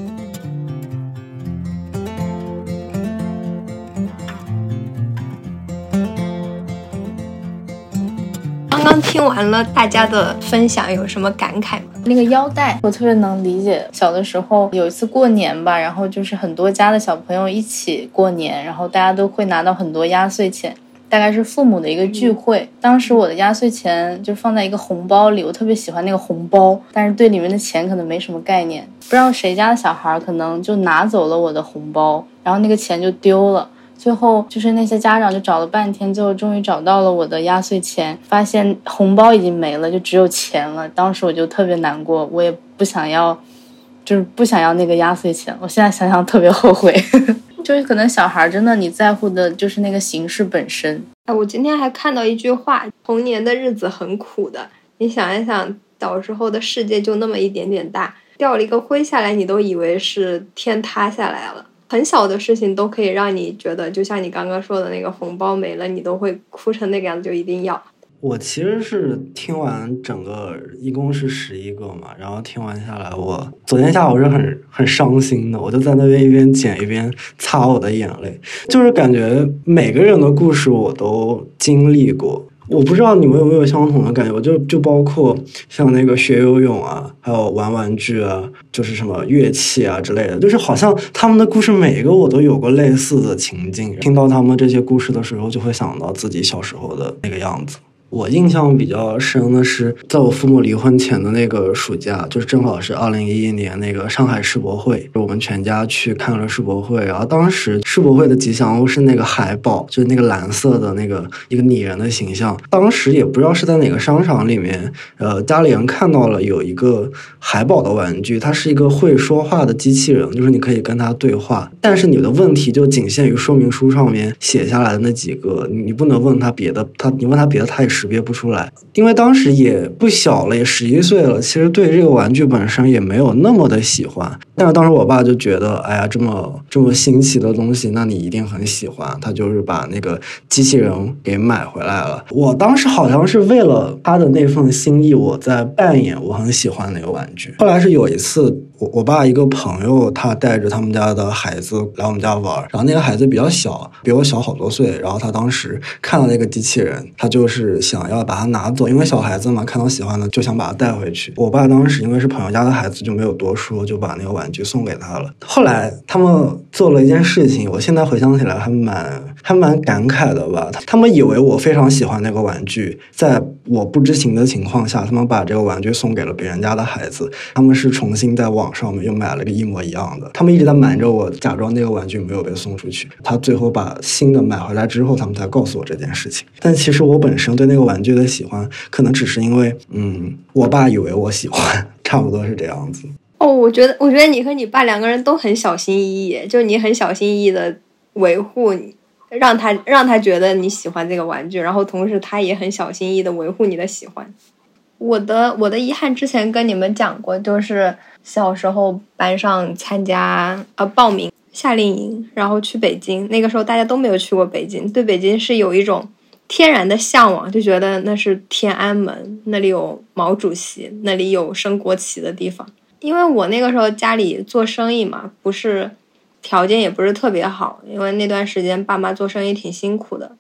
刚听完了大家的分享，有什么感慨吗？那个腰带，我特别能理解。小的时候有一次过年吧，然后就是很多家的小朋友一起过年，然后大家都会拿到很多压岁钱，大概是父母的一个聚会。当时我的压岁钱就放在一个红包里，我特别喜欢那个红包，但是对里面的钱可能没什么概念。不知道谁家的小孩可能就拿走了我的红包，然后那个钱就丢了。最后就是那些家长就找了半天，最后终于找到了我的压岁钱，发现红包已经没了，就只有钱了。当时我就特别难过，我也不想要，就是不想要那个压岁钱。我现在想想特别后悔，就是可能小孩真的你在乎的就是那个形式本身。哎，我今天还看到一句话：童年的日子很苦的。你想一想，小时候的世界就那么一点点大，掉了一个灰下来，你都以为是天塌下来了。很小的事情都可以让你觉得，就像你刚刚说的那个红包没了，你都会哭成那个样子，就一定要。我其实是听完整个一共是十一个嘛，然后听完下来，我昨天下午是很很伤心的，我就在那边一边剪一边擦我的眼泪，就是感觉每个人的故事我都经历过。我不知道你们有没有相同的感觉，就就包括像那个学游泳啊，还有玩玩具啊，就是什么乐器啊之类的，就是好像他们的故事每一个我都有过类似的情境，听到他们这些故事的时候，就会想到自己小时候的那个样子。我印象比较深的是，在我父母离婚前的那个暑假，就是正好是二零一一年那个上海世博会，我们全家去看了世博会。然后当时世博会的吉祥物是那个海宝，就是那个蓝色的那个一个拟人的形象。当时也不知道是在哪个商场里面，呃，家里人看到了有一个海宝的玩具，它是一个会说话的机器人，就是你可以跟它对话，但是你的问题就仅限于说明书上面写下来的那几个，你不能问他别的，他你问他别的，他也识别不出来，因为当时也不小了，也十一岁了。其实对这个玩具本身也没有那么的喜欢。但是当时我爸就觉得，哎呀，这么这么新奇的东西，那你一定很喜欢。他就是把那个机器人给买回来了。我当时好像是为了他的那份心意，我在扮演我很喜欢那个玩具。后来是有一次，我我爸一个朋友，他带着他们家的孩子来我们家玩，然后那个孩子比较小，比我小好多岁。然后他当时看到那个机器人，他就是想要。把它拿走，因为小孩子嘛，看到喜欢的就想把它带回去。我爸当时因为是朋友家的孩子，就没有多说，就把那个玩具送给他了。后来他们做了一件事情，我现在回想起来还蛮还蛮感慨的吧。他们以为我非常喜欢那个玩具，在我不知情的情况下，他们把这个玩具送给了别人家的孩子。他们是重新在网上面又买了个一模一样的。他们一直在瞒着我，假装那个玩具没有被送出去。他最后把新的买回来之后，他们才告诉我这件事情。但其实我本身对那个玩具。的喜欢可能只是因为，嗯，我爸以为我喜欢，差不多是这样子。哦，我觉得，我觉得你和你爸两个人都很小心翼翼，就你很小心翼翼的维护你，让他让他觉得你喜欢这个玩具，然后同时他也很小心翼翼的维护你的喜欢。我的我的遗憾之前跟你们讲过，就是小时候班上参加呃报名。夏令营，然后去北京。那个时候大家都没有去过北京，对北京是有一种天然的向往，就觉得那是天安门，那里有毛主席，那里有升国旗的地方。因为我那个时候家里做生意嘛，不是条件也不是特别好，因为那段时间爸妈做生意挺辛苦的。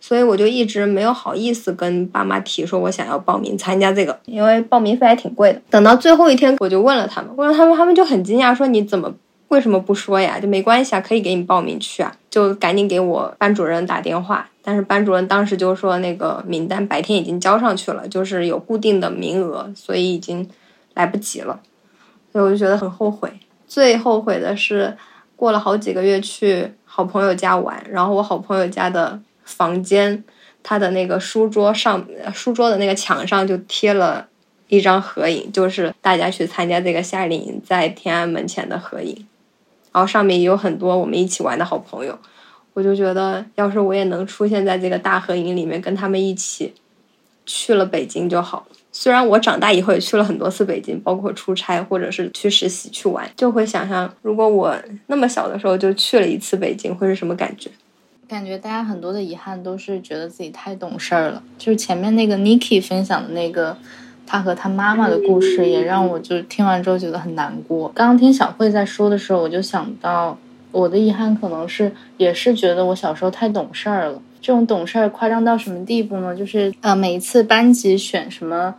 所以我就一直没有好意思跟爸妈提说我想要报名参加这个，因为报名费还挺贵的。等到最后一天，我就问了他们，问了他们，他们就很惊讶，说你怎么为什么不说呀？就没关系啊，可以给你报名去啊，就赶紧给我班主任打电话。但是班主任当时就说那个名单白天已经交上去了，就是有固定的名额，所以已经来不及了。所以我就觉得很后悔。最后悔的是过了好几个月去好朋友家玩，然后我好朋友家的。房间，他的那个书桌上，书桌的那个墙上就贴了一张合影，就是大家去参加这个夏令营在天安门前的合影。然后上面也有很多我们一起玩的好朋友，我就觉得要是我也能出现在这个大合影里面，跟他们一起去了北京就好。虽然我长大以后也去了很多次北京，包括出差或者是去实习去玩，就会想象如果我那么小的时候就去了一次北京，会是什么感觉。感觉大家很多的遗憾都是觉得自己太懂事儿了。就是前面那个 Niki 分享的那个他和他妈妈的故事，也让我就听完之后觉得很难过。刚刚听小慧在说的时候，我就想到我的遗憾可能是也是觉得我小时候太懂事儿了。这种懂事儿夸张到什么地步呢？就是呃，每一次班级选什么。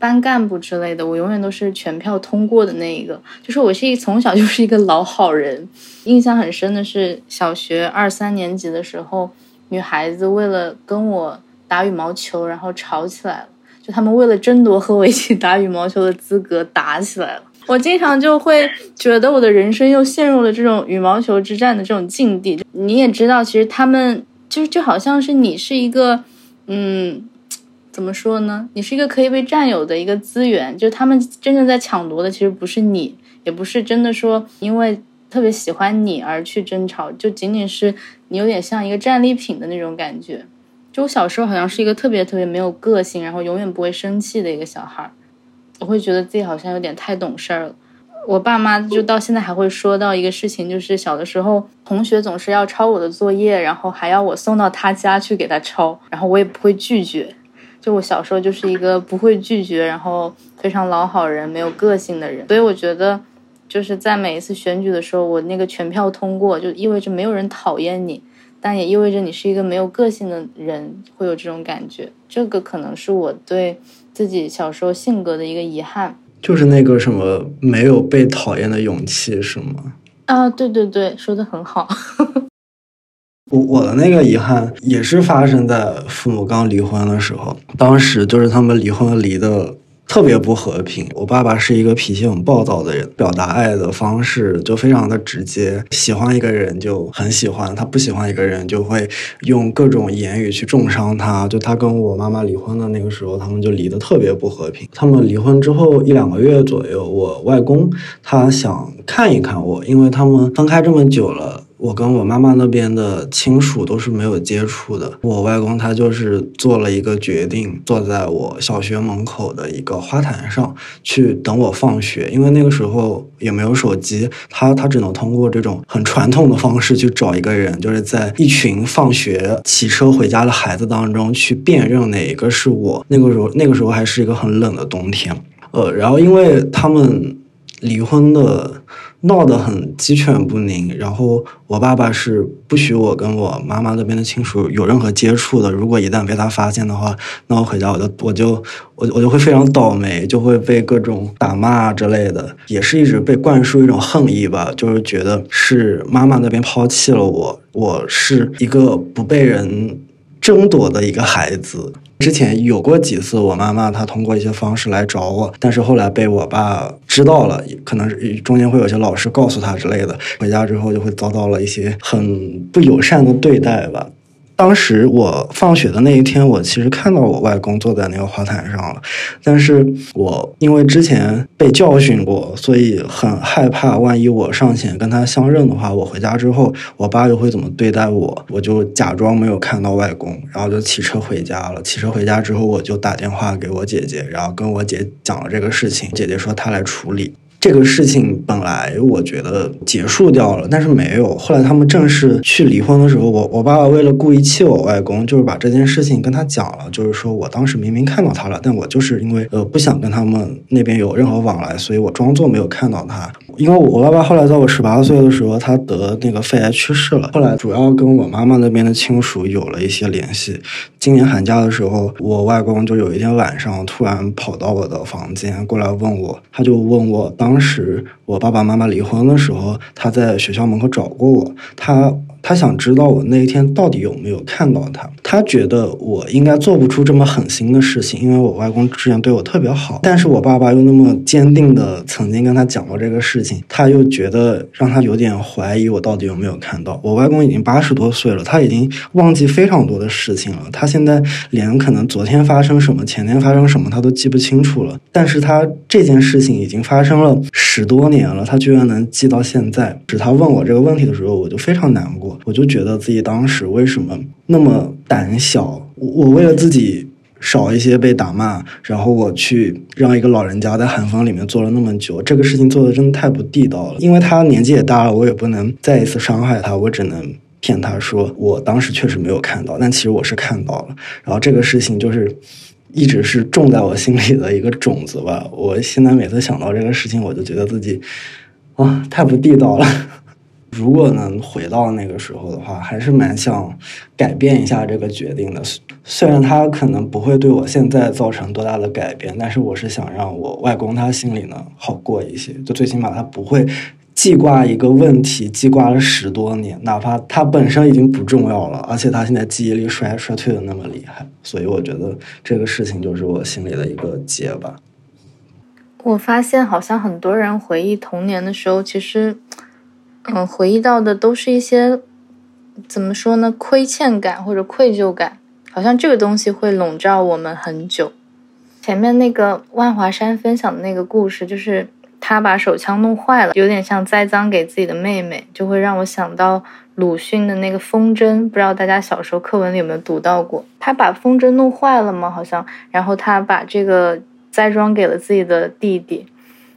班干部之类的，我永远都是全票通过的那一个。就是我是一从小就是一个老好人。印象很深的是，小学二三年级的时候，女孩子为了跟我打羽毛球，然后吵起来了。就他们为了争夺和我一起打羽毛球的资格，打起来了。我经常就会觉得我的人生又陷入了这种羽毛球之战的这种境地。你也知道，其实他们就是就好像是你是一个，嗯。怎么说呢？你是一个可以被占有的一个资源，就他们真正在抢夺的，其实不是你，也不是真的说因为特别喜欢你而去争吵，就仅仅是你有点像一个战利品的那种感觉。就我小时候好像是一个特别特别没有个性，然后永远不会生气的一个小孩儿，我会觉得自己好像有点太懂事儿了。我爸妈就到现在还会说到一个事情，就是小的时候同学总是要抄我的作业，然后还要我送到他家去给他抄，然后我也不会拒绝。就我小时候就是一个不会拒绝，然后非常老好人、没有个性的人，所以我觉得就是在每一次选举的时候，我那个全票通过，就意味着没有人讨厌你，但也意味着你是一个没有个性的人，会有这种感觉。这个可能是我对自己小时候性格的一个遗憾，就是那个什么没有被讨厌的勇气，是吗？啊，对对对，说的很好。我我的那个遗憾也是发生在父母刚离婚的时候，当时就是他们离婚离的特别不和平。我爸爸是一个脾气很暴躁的人，表达爱的方式就非常的直接，喜欢一个人就很喜欢，他不喜欢一个人就会用各种言语去重伤他。就他跟我妈妈离婚的那个时候，他们就离得特别不和平。他们离婚之后一两个月左右，我外公他想看一看我，因为他们分开这么久了。我跟我妈妈那边的亲属都是没有接触的。我外公他就是做了一个决定，坐在我小学门口的一个花坛上去等我放学，因为那个时候也没有手机，他他只能通过这种很传统的方式去找一个人，就是在一群放学骑车回家的孩子当中去辨认哪一个是我。那个时候那个时候还是一个很冷的冬天，呃，然后因为他们离婚的。闹得很鸡犬不宁，然后我爸爸是不许我跟我妈妈那边的亲属有任何接触的。如果一旦被他发现的话，那我回家我就我就我我就会非常倒霉，就会被各种打骂之类的，也是一直被灌输一种恨意吧，就是觉得是妈妈那边抛弃了我，我是一个不被人争夺的一个孩子。之前有过几次，我妈妈她通过一些方式来找我，但是后来被我爸知道了，可能是中间会有些老师告诉他之类的，回家之后就会遭到了一些很不友善的对待吧。当时我放学的那一天，我其实看到我外公坐在那个花坛上了，但是我因为之前被教训过，所以很害怕，万一我上前跟他相认的话，我回家之后，我爸又会怎么对待我？我就假装没有看到外公，然后就骑车回家了。骑车回家之后，我就打电话给我姐姐，然后跟我姐讲了这个事情，姐姐说她来处理。这个事情本来我觉得结束掉了，但是没有。后来他们正式去离婚的时候，我我爸爸为了故意气我外公，就是把这件事情跟他讲了，就是说我当时明明看到他了，但我就是因为呃不想跟他们那边有任何往来，所以我装作没有看到他。因为我爸爸后来在我十八岁的时候，他得那个肺癌去世了。后来主要跟我妈妈那边的亲属有了一些联系。今年寒假的时候，我外公就有一天晚上突然跑到我的房间过来问我，他就问我当当时我爸爸妈妈离婚的时候，他在学校门口找过我，他。他想知道我那一天到底有没有看到他。他觉得我应该做不出这么狠心的事情，因为我外公之前对我特别好。但是我爸爸又那么坚定的曾经跟他讲过这个事情，他又觉得让他有点怀疑我到底有没有看到。我外公已经八十多岁了，他已经忘记非常多的事情了。他现在连可能昨天发生什么、前天发生什么他都记不清楚了。但是他这件事情已经发生了十多年了，他居然能记到现在。是他问我这个问题的时候，我就非常难过。我就觉得自己当时为什么那么胆小？我为了自己少一些被打骂，然后我去让一个老人家在寒风里面坐了那么久，这个事情做的真的太不地道了。因为他年纪也大了，我也不能再一次伤害他，我只能骗他说我当时确实没有看到，但其实我是看到了。然后这个事情就是一直是种在我心里的一个种子吧。我现在每次想到这个事情，我就觉得自己啊，太不地道了。如果能回到那个时候的话，还是蛮想改变一下这个决定的。虽然他可能不会对我现在造成多大的改变，但是我是想让我外公他心里呢好过一些。就最起码他不会记挂一个问题，记挂了十多年，哪怕他本身已经不重要了，而且他现在记忆力衰衰退的那么厉害。所以我觉得这个事情就是我心里的一个结吧。我发现好像很多人回忆童年的时候，其实。嗯，回忆到的都是一些怎么说呢？亏欠感或者愧疚感，好像这个东西会笼罩我们很久。前面那个万华山分享的那个故事，就是他把手枪弄坏了，有点像栽赃给自己的妹妹，就会让我想到鲁迅的那个风筝。不知道大家小时候课文里有没有读到过？他把风筝弄坏了吗？好像，然后他把这个栽赃给了自己的弟弟，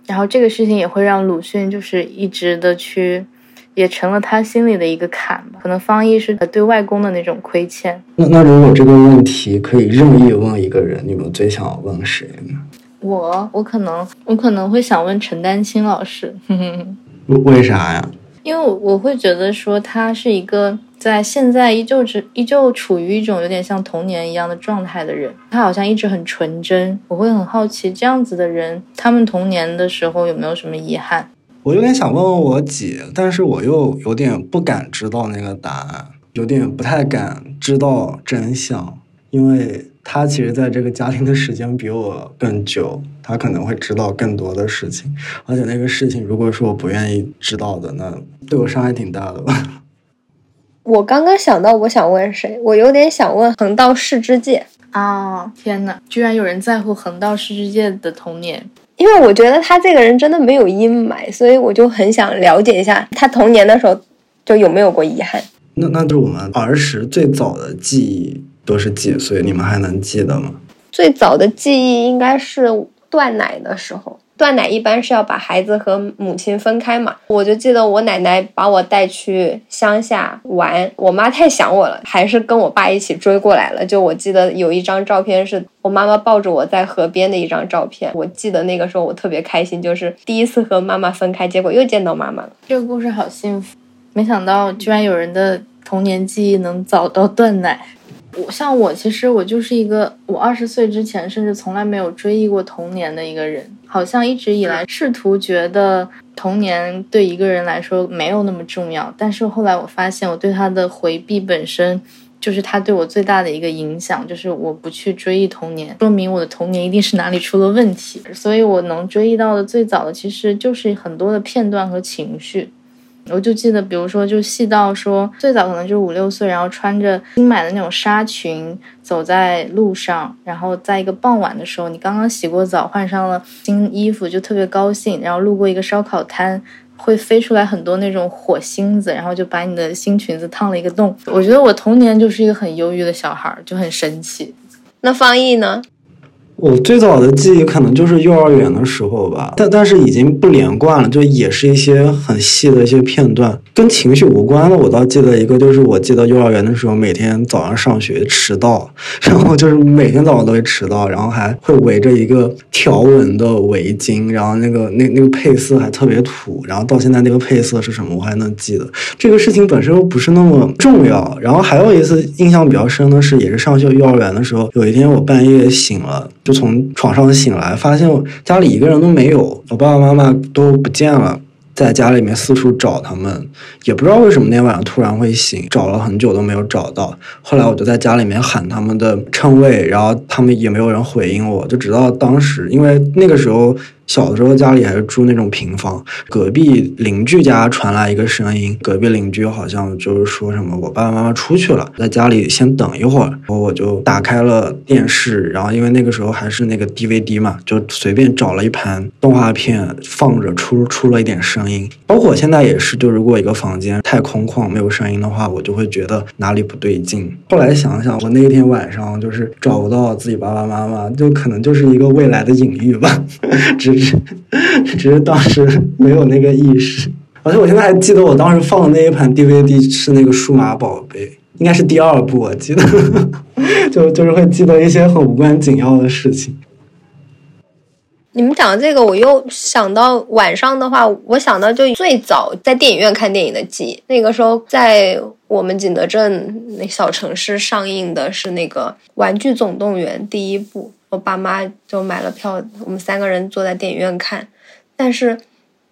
然后这个事情也会让鲁迅就是一直的去。也成了他心里的一个坎吧。可能方毅是对外公的那种亏欠。那那如果这个问题可以任意问一个人，你们最想问谁呢？我我可能我可能会想问陈丹青老师。为为啥呀？因为我我会觉得说他是一个在现在依旧只依旧处于一种有点像童年一样的状态的人。他好像一直很纯真。我会很好奇这样子的人，他们童年的时候有没有什么遗憾？我有点想问问我姐，但是我又有点不敢知道那个答案，有点不太敢知道真相，因为她其实在这个家庭的时间比我更久，她可能会知道更多的事情，而且那个事情如果说我不愿意知道的，那对我伤害挺大的吧。我刚刚想到，我想问谁？我有点想问横道世之介啊！天呐，居然有人在乎横道世之介的童年。因为我觉得他这个人真的没有阴霾，所以我就很想了解一下他童年的时候就有没有过遗憾。那那就是我们儿时最早的记忆都是几岁？你们还能记得吗？最早的记忆应该是断奶的时候。断奶一般是要把孩子和母亲分开嘛，我就记得我奶奶把我带去乡下玩，我妈太想我了，还是跟我爸一起追过来了。就我记得有一张照片是我妈妈抱着我在河边的一张照片，我记得那个时候我特别开心，就是第一次和妈妈分开，结果又见到妈妈了。这个故事好幸福，没想到居然有人的童年记忆能早到断奶。我像我，其实我就是一个我二十岁之前甚至从来没有追忆过童年的一个人，好像一直以来试图觉得童年对一个人来说没有那么重要，但是后来我发现我对他的回避本身就是他对我最大的一个影响，就是我不去追忆童年，说明我的童年一定是哪里出了问题，所以我能追忆到的最早的其实就是很多的片段和情绪。我就记得，比如说，就细到说，最早可能就是五六岁，然后穿着新买的那种纱裙走在路上，然后在一个傍晚的时候，你刚刚洗过澡，换上了新衣服，就特别高兴。然后路过一个烧烤摊，会飞出来很多那种火星子，然后就把你的新裙子烫了一个洞。我觉得我童年就是一个很忧郁的小孩，就很神奇。那方毅呢？我最早的记忆可能就是幼儿园的时候吧，但但是已经不连贯了，就也是一些很细的一些片段，跟情绪无关的。我倒记得一个，就是我记得幼儿园的时候，每天早上上学迟到，然后就是每天早上都会迟到，然后还会围着一个条纹的围巾，然后那个那那个配色还特别土，然后到现在那个配色是什么我还能记得。这个事情本身又不是那么重要。然后还有一次印象比较深的是，也是上幼幼儿园的时候，有一天我半夜醒了。从床上醒来，发现家里一个人都没有，我爸爸妈妈都不见了，在家里面四处找他们，也不知道为什么那天晚上突然会醒，找了很久都没有找到。后来我就在家里面喊他们的称谓，然后他们也没有人回应我，就直到当时，因为那个时候。小的时候家里还是住那种平房，隔壁邻居家传来一个声音，隔壁邻居好像就是说什么我爸爸妈妈出去了，在家里先等一会儿。然后我就打开了电视，然后因为那个时候还是那个 DVD 嘛，就随便找了一盘动画片放着，出出了一点声音。包括我现在也是，就如果一个房间太空旷没有声音的话，我就会觉得哪里不对劲。后来想想，我那天晚上就是找不到自己爸爸妈妈，就可能就是一个未来的隐喻吧，只。只是当时没有那个意识，而且我现在还记得我当时放的那一盘 DVD 是那个数码宝贝，应该是第二部，我记得，就就是会记得一些很无关紧要的事情。你们讲的这个，我又想到晚上的话，我想到就最早在电影院看电影的记忆。那个时候在我们景德镇那小城市上映的是那个《玩具总动员》第一部。我爸妈就买了票，我们三个人坐在电影院看，但是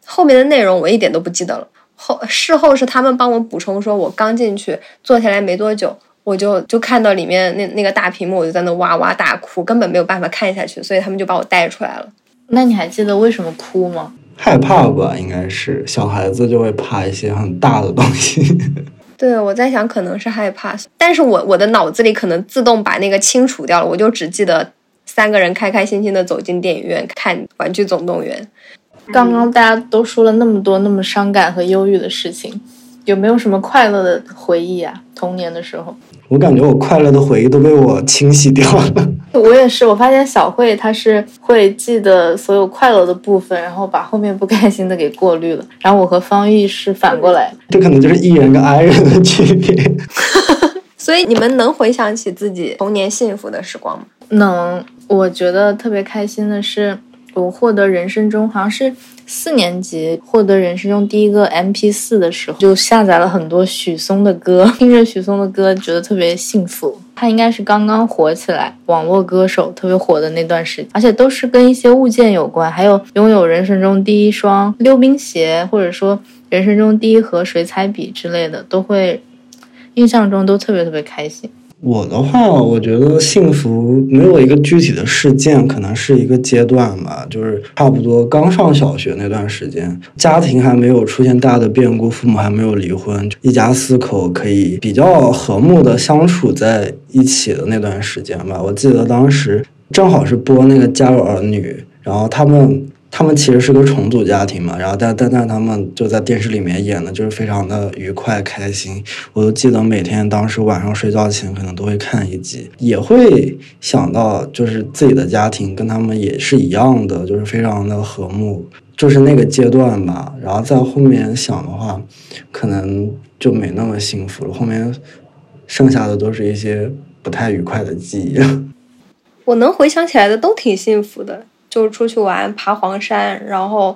后面的内容我一点都不记得了。后事后是他们帮我补充，说我刚进去坐下来没多久，我就就看到里面那那个大屏幕，我就在那哇哇大哭，根本没有办法看下去，所以他们就把我带出来了。那你还记得为什么哭吗？害怕吧，应该是小孩子就会怕一些很大的东西。对，我在想可能是害怕，但是我我的脑子里可能自动把那个清除掉了，我就只记得。三个人开开心心的走进电影院看《玩具总动员》。刚刚大家都说了那么多那么伤感和忧郁的事情，有没有什么快乐的回忆啊？童年的时候，我感觉我快乐的回忆都被我清洗掉了。我也是，我发现小慧她是会记得所有快乐的部分，然后把后面不开心的给过滤了。然后我和方毅是反过来，这可能就是艺人跟 I 人的区别。所以你们能回想起自己童年幸福的时光吗？能。我觉得特别开心的是，我获得人生中好像是四年级获得人生中第一个 M P 四的时候，就下载了很多许嵩的歌，听着许嵩的歌，觉得特别幸福。他应该是刚刚火起来，网络歌手特别火的那段时间，而且都是跟一些物件有关，还有拥有人生中第一双溜冰鞋，或者说人生中第一盒水彩笔之类的，都会印象中都特别特别开心。我的话，我觉得幸福没有一个具体的事件，可能是一个阶段吧，就是差不多刚上小学那段时间，家庭还没有出现大的变故，父母还没有离婚，一家四口可以比较和睦的相处在一起的那段时间吧。我记得当时正好是播那个《家有儿女》，然后他们。他们其实是个重组家庭嘛，然后但但但他们就在电视里面演的，就是非常的愉快开心。我都记得每天当时晚上睡觉前可能都会看一集，也会想到就是自己的家庭跟他们也是一样的，就是非常的和睦，就是那个阶段吧。然后在后面想的话，可能就没那么幸福了。后面剩下的都是一些不太愉快的记忆。我能回想起来的都挺幸福的。就是出去玩，爬黄山，然后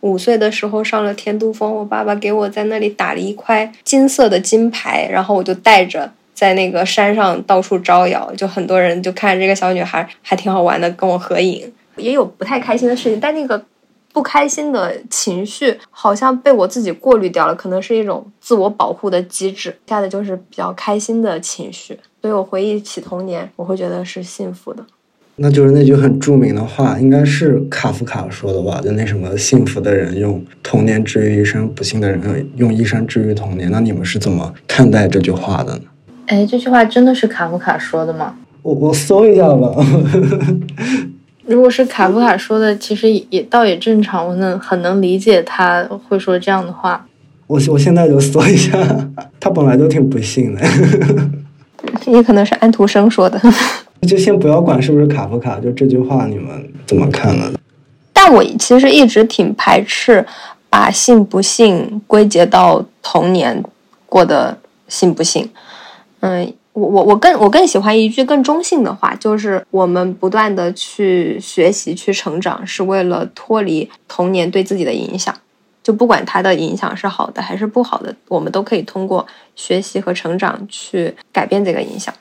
五岁的时候上了天都峰，我爸爸给我在那里打了一块金色的金牌，然后我就带着在那个山上到处招摇，就很多人就看这个小女孩还挺好玩的，跟我合影。也有不太开心的事情，但那个不开心的情绪好像被我自己过滤掉了，可能是一种自我保护的机制。下的就是比较开心的情绪，所以我回忆起童年，我会觉得是幸福的。那就是那句很著名的话，应该是卡夫卡说的吧？就那什么，幸福的人用童年治愈一生，不幸的人用一生治愈童年。那你们是怎么看待这句话的呢？哎，这句话真的是卡夫卡说的吗？我我搜一下吧。如果是卡夫卡说的，其实也倒也正常，我能很能理解他会说这样的话。我我现在就搜一下，他本来就挺不幸的。也可能是安徒生说的。就先不要管是不是卡夫卡，就这句话你们怎么看呢？但我其实一直挺排斥把幸不幸归结到童年过的幸不幸。嗯，我我我更我更喜欢一句更中性的话，就是我们不断的去学习、去成长，是为了脱离童年对自己的影响。就不管它的影响是好的还是不好的，我们都可以通过学习和成长去改变这个影响。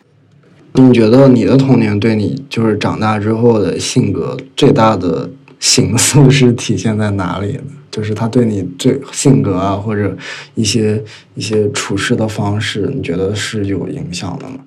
你觉得你的童年对你就是长大之后的性格最大的形塑 是体现在哪里呢？就是他对你最性格啊，或者一些一些处事的方式，你觉得是有影响的吗？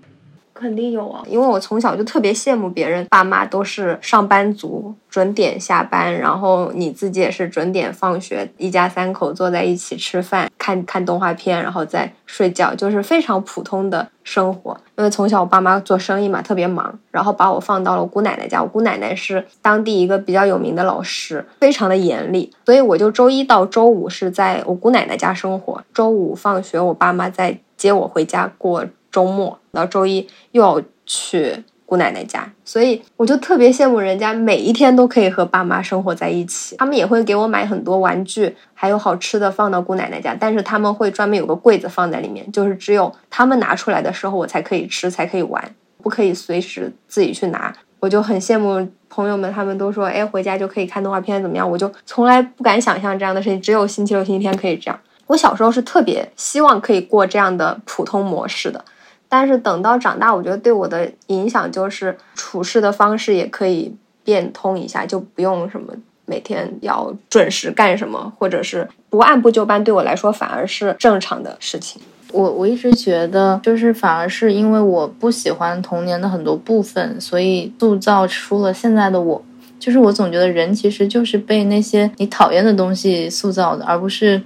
肯定有啊，因为我从小就特别羡慕别人爸妈都是上班族，准点下班，然后你自己也是准点放学，一家三口坐在一起吃饭，看看动画片，然后再睡觉，就是非常普通的生活。因为从小我爸妈做生意嘛，特别忙，然后把我放到了我姑奶奶家。我姑奶奶是当地一个比较有名的老师，非常的严厉，所以我就周一到周五是在我姑奶奶家生活，周五放学我爸妈再接我回家过。周末到周一又要去姑奶奶家，所以我就特别羡慕人家每一天都可以和爸妈生活在一起。他们也会给我买很多玩具，还有好吃的放到姑奶奶家，但是他们会专门有个柜子放在里面，就是只有他们拿出来的时候我才可以吃，才可以玩，不可以随时自己去拿。我就很羡慕朋友们，他们都说，哎，回家就可以看动画片，怎么样？我就从来不敢想象这样的事情，只有星期六、星期天可以这样。我小时候是特别希望可以过这样的普通模式的。但是等到长大，我觉得对我的影响就是处事的方式也可以变通一下，就不用什么每天要准时干什么，或者是不按部就班，对我来说反而是正常的事情。我我一直觉得，就是反而是因为我不喜欢童年的很多部分，所以塑造出了现在的我。就是我总觉得人其实就是被那些你讨厌的东西塑造的，而不是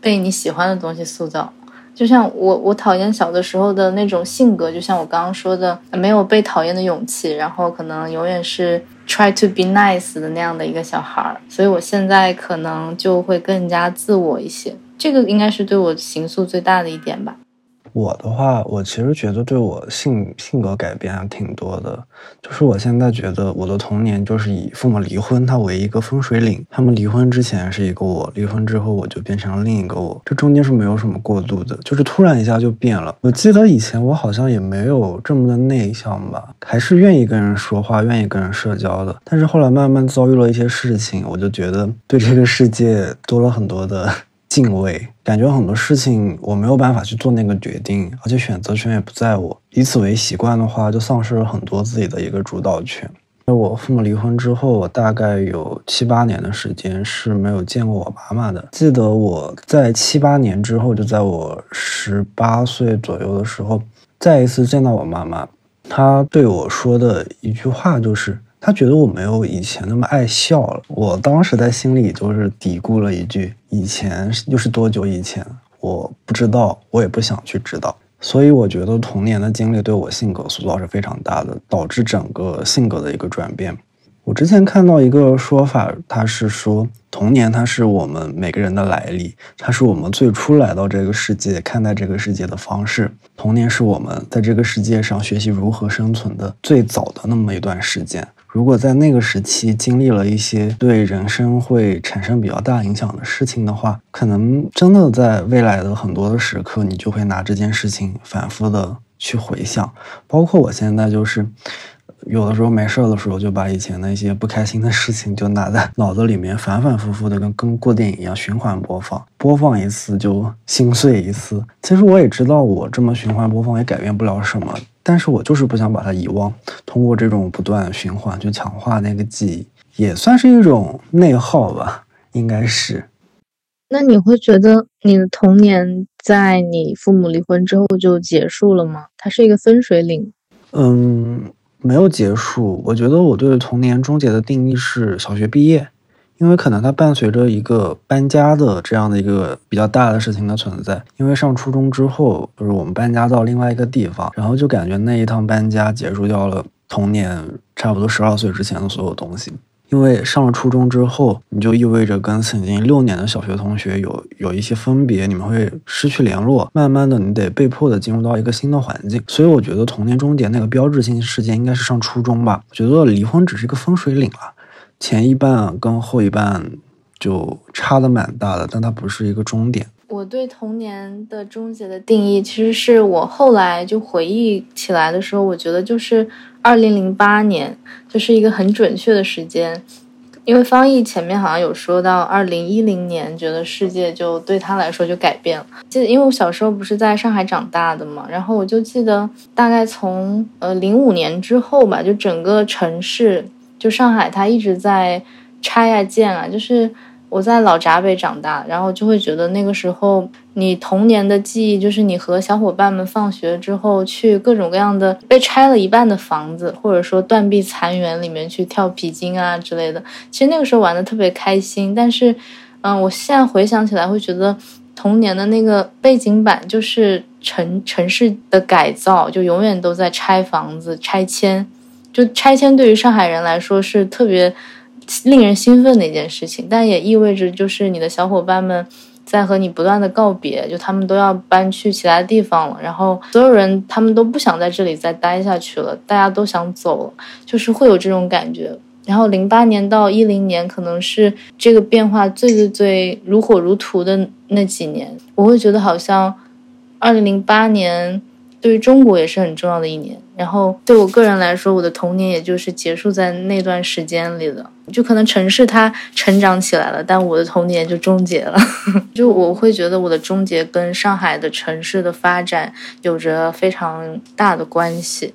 被你喜欢的东西塑造。就像我，我讨厌小的时候的那种性格，就像我刚刚说的，没有被讨厌的勇气，然后可能永远是 try to be nice 的那样的一个小孩儿，所以我现在可能就会更加自我一些，这个应该是对我形塑最大的一点吧。我的话，我其实觉得对我性性格改变还挺多的。就是我现在觉得我的童年就是以父母离婚它为一个分水岭。他们离婚之前是一个我，离婚之后我就变成了另一个我。这中间是没有什么过渡的，就是突然一下就变了。我记得以前我好像也没有这么的内向吧，还是愿意跟人说话，愿意跟人社交的。但是后来慢慢遭遇了一些事情，我就觉得对这个世界多了很多的。敬畏，感觉很多事情我没有办法去做那个决定，而且选择权也不在我。以此为习惯的话，就丧失了很多自己的一个主导权。那我父母离婚之后，我大概有七八年的时间是没有见过我妈妈的。记得我在七八年之后，就在我十八岁左右的时候，再一次见到我妈妈，她对我说的一句话就是。他觉得我没有以前那么爱笑了。我当时在心里就是嘀咕了一句：“以前又是多久以前？我不知道，我也不想去知道。”所以我觉得童年的经历对我性格塑造是非常大的，导致整个性格的一个转变。我之前看到一个说法，他是说童年它是我们每个人的来历，它是我们最初来到这个世界看待这个世界的方式。童年是我们在这个世界上学习如何生存的最早的那么一段时间。如果在那个时期经历了一些对人生会产生比较大影响的事情的话，可能真的在未来的很多的时刻，你就会拿这件事情反复的去回想。包括我现在就是，有的时候没事的时候，就把以前的一些不开心的事情就拿在脑子里面反反复复的跟跟过电影一样循环播放，播放一次就心碎一次。其实我也知道，我这么循环播放也改变不了什么。但是我就是不想把它遗忘，通过这种不断循环去强化那个记忆，也算是一种内耗吧，应该是。那你会觉得你的童年在你父母离婚之后就结束了吗？它是一个分水岭。嗯，没有结束。我觉得我对童年终结的定义是小学毕业。因为可能它伴随着一个搬家的这样的一个比较大的事情的存在。因为上初中之后，就是我们搬家到另外一个地方，然后就感觉那一趟搬家结束掉了童年差不多十二岁之前的所有东西。因为上了初中之后，你就意味着跟曾经六年的小学同学有有一些分别，你们会失去联络，慢慢的你得被迫的进入到一个新的环境。所以我觉得童年终点那个标志性事件应该是上初中吧。我觉得离婚只是一个分水岭了，前一半跟后一半就差的蛮大的，但它不是一个终点。我对童年的终结的定义，其实是我后来就回忆起来的时候，我觉得就是二零零八年，就是一个很准确的时间。因为方毅前面好像有说到二零一零年，觉得世界就对他来说就改变了。记得因为我小时候不是在上海长大的嘛，然后我就记得大概从呃零五年之后吧，就整个城市就上海，它一直在拆啊建啊，就是。我在老闸北长大，然后就会觉得那个时候你童年的记忆就是你和小伙伴们放学之后去各种各样的被拆了一半的房子，或者说断壁残垣里面去跳皮筋啊之类的。其实那个时候玩的特别开心，但是，嗯，我现在回想起来会觉得童年的那个背景板就是城城市的改造，就永远都在拆房子、拆迁。就拆迁对于上海人来说是特别。令人兴奋的一件事情，但也意味着就是你的小伙伴们在和你不断的告别，就他们都要搬去其他地方了，然后所有人他们都不想在这里再待下去了，大家都想走了，就是会有这种感觉。然后零八年到一零年可能是这个变化最最最如火如荼的那几年，我会觉得好像二零零八年。对于中国也是很重要的一年，然后对我个人来说，我的童年也就是结束在那段时间里了。就可能城市它成长起来了，但我的童年就终结了。就我会觉得我的终结跟上海的城市的发展有着非常大的关系。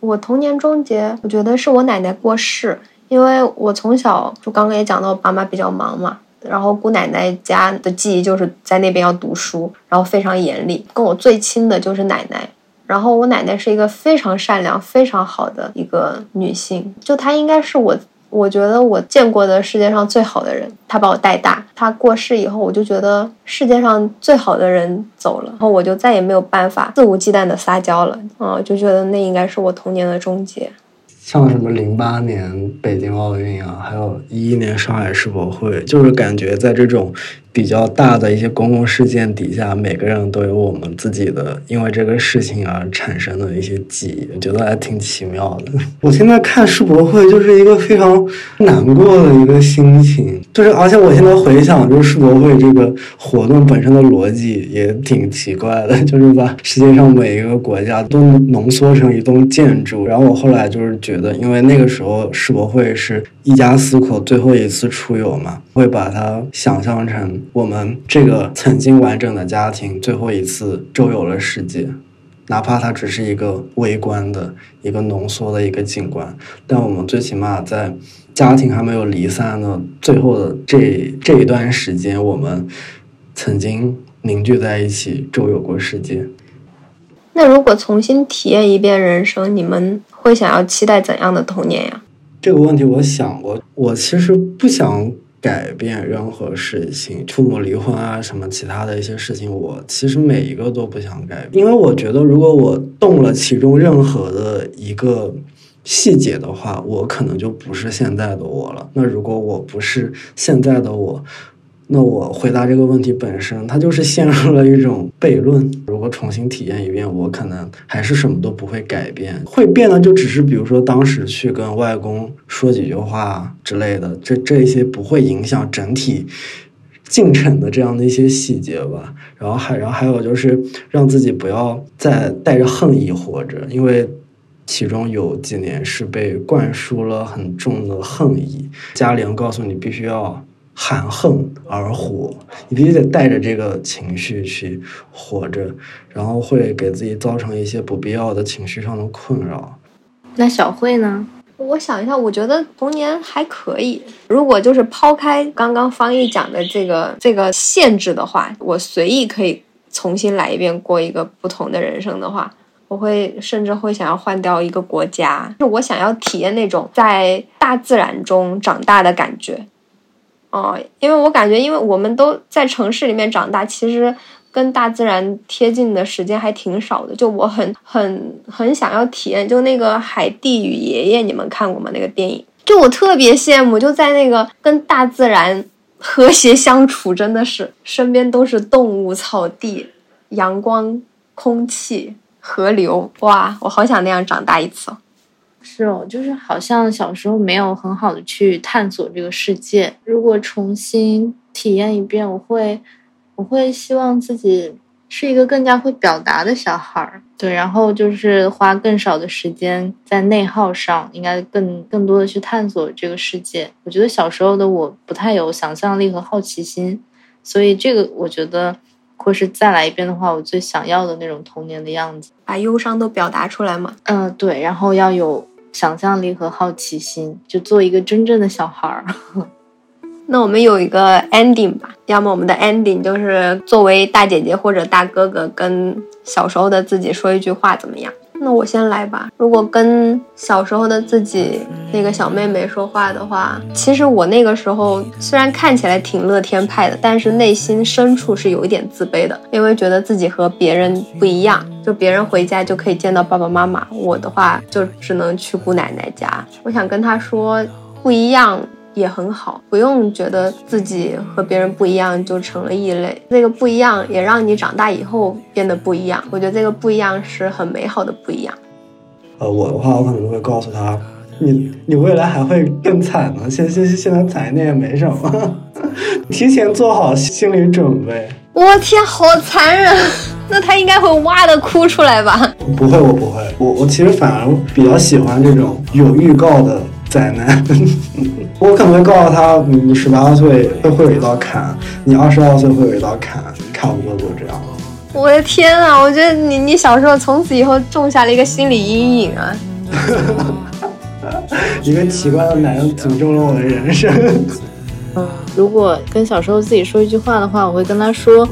我童年终结，我觉得是我奶奶过世，因为我从小就刚刚也讲到我，爸妈比较忙嘛。然后姑奶奶家的记忆就是在那边要读书，然后非常严厉。跟我最亲的就是奶奶，然后我奶奶是一个非常善良、非常好的一个女性，就她应该是我，我觉得我见过的世界上最好的人。她把我带大，她过世以后，我就觉得世界上最好的人走了，然后我就再也没有办法肆无忌惮的撒娇了，嗯，就觉得那应该是我童年的终结。像什么零八年北京奥运啊，还有一一年上海世博会，就是感觉在这种。比较大的一些公共事件底下，每个人都有我们自己的因为这个事情而产生的一些记忆，我觉得还挺奇妙的。我现在看世博会就是一个非常难过的一个心情，就是而且我现在回想，就是世博会这个活动本身的逻辑也挺奇怪的，就是把世界上每一个国家都浓缩成一栋建筑。然后我后来就是觉得，因为那个时候世博会是一家四口最后一次出游嘛，会把它想象成。我们这个曾经完整的家庭最后一次周游了世界，哪怕它只是一个微观的一个浓缩的一个景观，但我们最起码在家庭还没有离散的最后的这这一段时间，我们曾经凝聚在一起周游过世界。那如果重新体验一遍人生，你们会想要期待怎样的童年呀？这个问题我想过，我其实不想。改变任何事情，父母离婚啊，什么其他的一些事情，我其实每一个都不想改，因为我觉得如果我动了其中任何的一个细节的话，我可能就不是现在的我了。那如果我不是现在的我。那我回答这个问题本身，它就是陷入了一种悖论。如果重新体验一遍，我可能还是什么都不会改变，会变的就只是比如说当时去跟外公说几句话之类的，这这些不会影响整体进程的这样的一些细节吧。然后还然后还有就是让自己不要再带着恨意活着，因为其中有几年是被灌输了很重的恨意，家里人告诉你必须要。含恨而活，你必须得带着这个情绪去活着，然后会给自己造成一些不必要的情绪上的困扰。那小慧呢？我想一下，我觉得童年还可以。如果就是抛开刚刚方毅讲的这个这个限制的话，我随意可以重新来一遍，过一个不同的人生的话，我会甚至会想要换掉一个国家，是我想要体验那种在大自然中长大的感觉。哦，因为我感觉，因为我们都在城市里面长大，其实跟大自然贴近的时间还挺少的。就我很很很想要体验，就那个《海蒂与爷爷》，你们看过吗？那个电影就我特别羡慕，就在那个跟大自然和谐相处，真的是身边都是动物、草地、阳光、空气、河流，哇，我好想那样长大一次。是哦，就是好像小时候没有很好的去探索这个世界。如果重新体验一遍，我会，我会希望自己是一个更加会表达的小孩儿。对，然后就是花更少的时间在内耗上，应该更更多的去探索这个世界。我觉得小时候的我不太有想象力和好奇心，所以这个我觉得，或是再来一遍的话，我最想要的那种童年的样子，把忧伤都表达出来嘛。嗯，对，然后要有。想象力和好奇心，就做一个真正的小孩儿。那我们有一个 ending 吧，要么我们的 ending 就是作为大姐姐或者大哥哥跟小时候的自己说一句话，怎么样？那我先来吧。如果跟小时候的自己那个小妹妹说话的话，其实我那个时候虽然看起来挺乐天派的，但是内心深处是有一点自卑的，因为觉得自己和别人不一样。就别人回家就可以见到爸爸妈妈，我的话就只能去姑奶奶家。我想跟她说，不一样。也很好，不用觉得自己和别人不一样就成了异类。那个不一样也让你长大以后变得不一样。我觉得这个不一样是很美好的不一样。呃，我的话，我可能会告诉他，你你未来还会更惨呢。现现现在惨一点也没什么，提前做好心理准备。我天，好残忍！那他应该会哇的哭出来吧？不会，我不会。我我其实反而比较喜欢这种有预告的。灾难，我可能会告诉他，你你十八岁会会有一道坎，你二十二岁会有一道坎，差不多就这样。我的天啊，我觉得你你小时候从此以后种下了一个心理阴影啊。一个奇怪的男人诅咒了我的人生。嗯，如果跟小时候自己说一句话的话，我会跟他说。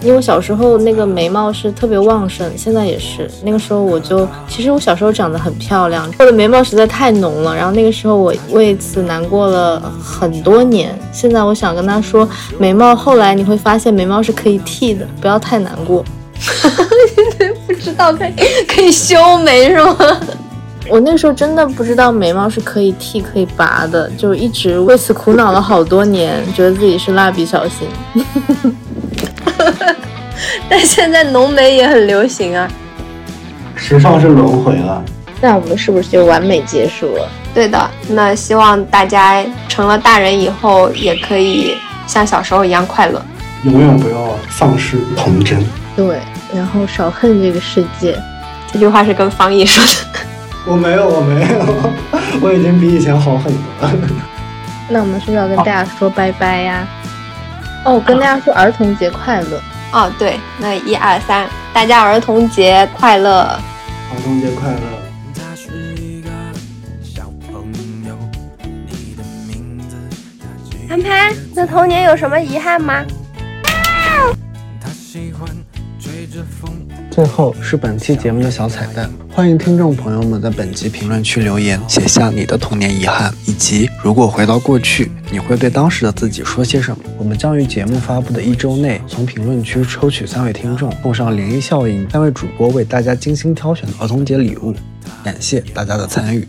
因为我小时候那个眉毛是特别旺盛，现在也是。那个时候我就，其实我小时候长得很漂亮，我的眉毛实在太浓了。然后那个时候我为此难过了很多年。现在我想跟他说，眉毛后来你会发现眉毛是可以剃的，不要太难过。不知道可以可以修眉是吗？我那时候真的不知道眉毛是可以剃可以拔的，就一直为此苦恼了好多年，觉得自己是蜡笔小新。但现在浓眉也很流行啊，时尚是轮回了。那我们是不是就完美结束了？对的，那希望大家成了大人以后也可以像小时候一样快乐，永远不要丧失童真。对，然后少恨这个世界。这句话是跟方毅说的。我没有，我没有，我已经比以前好很多了。那我们是不是要跟大家说拜拜呀？哦，跟大家说儿童节快乐哦！对，那一二三，大家儿童节快乐！儿童节快乐！潘潘，那童年有什么遗憾吗？最后是本期节目的小彩蛋，欢迎听众朋友们在本集评论区留言，写下你的童年遗憾，以及如果回到过去，你会对当时的自己说些什么。我们将于节目发布的一周内，从评论区抽取三位听众，送上涟漪效应三位主播为大家精心挑选的儿童节礼物。感谢大家的参与。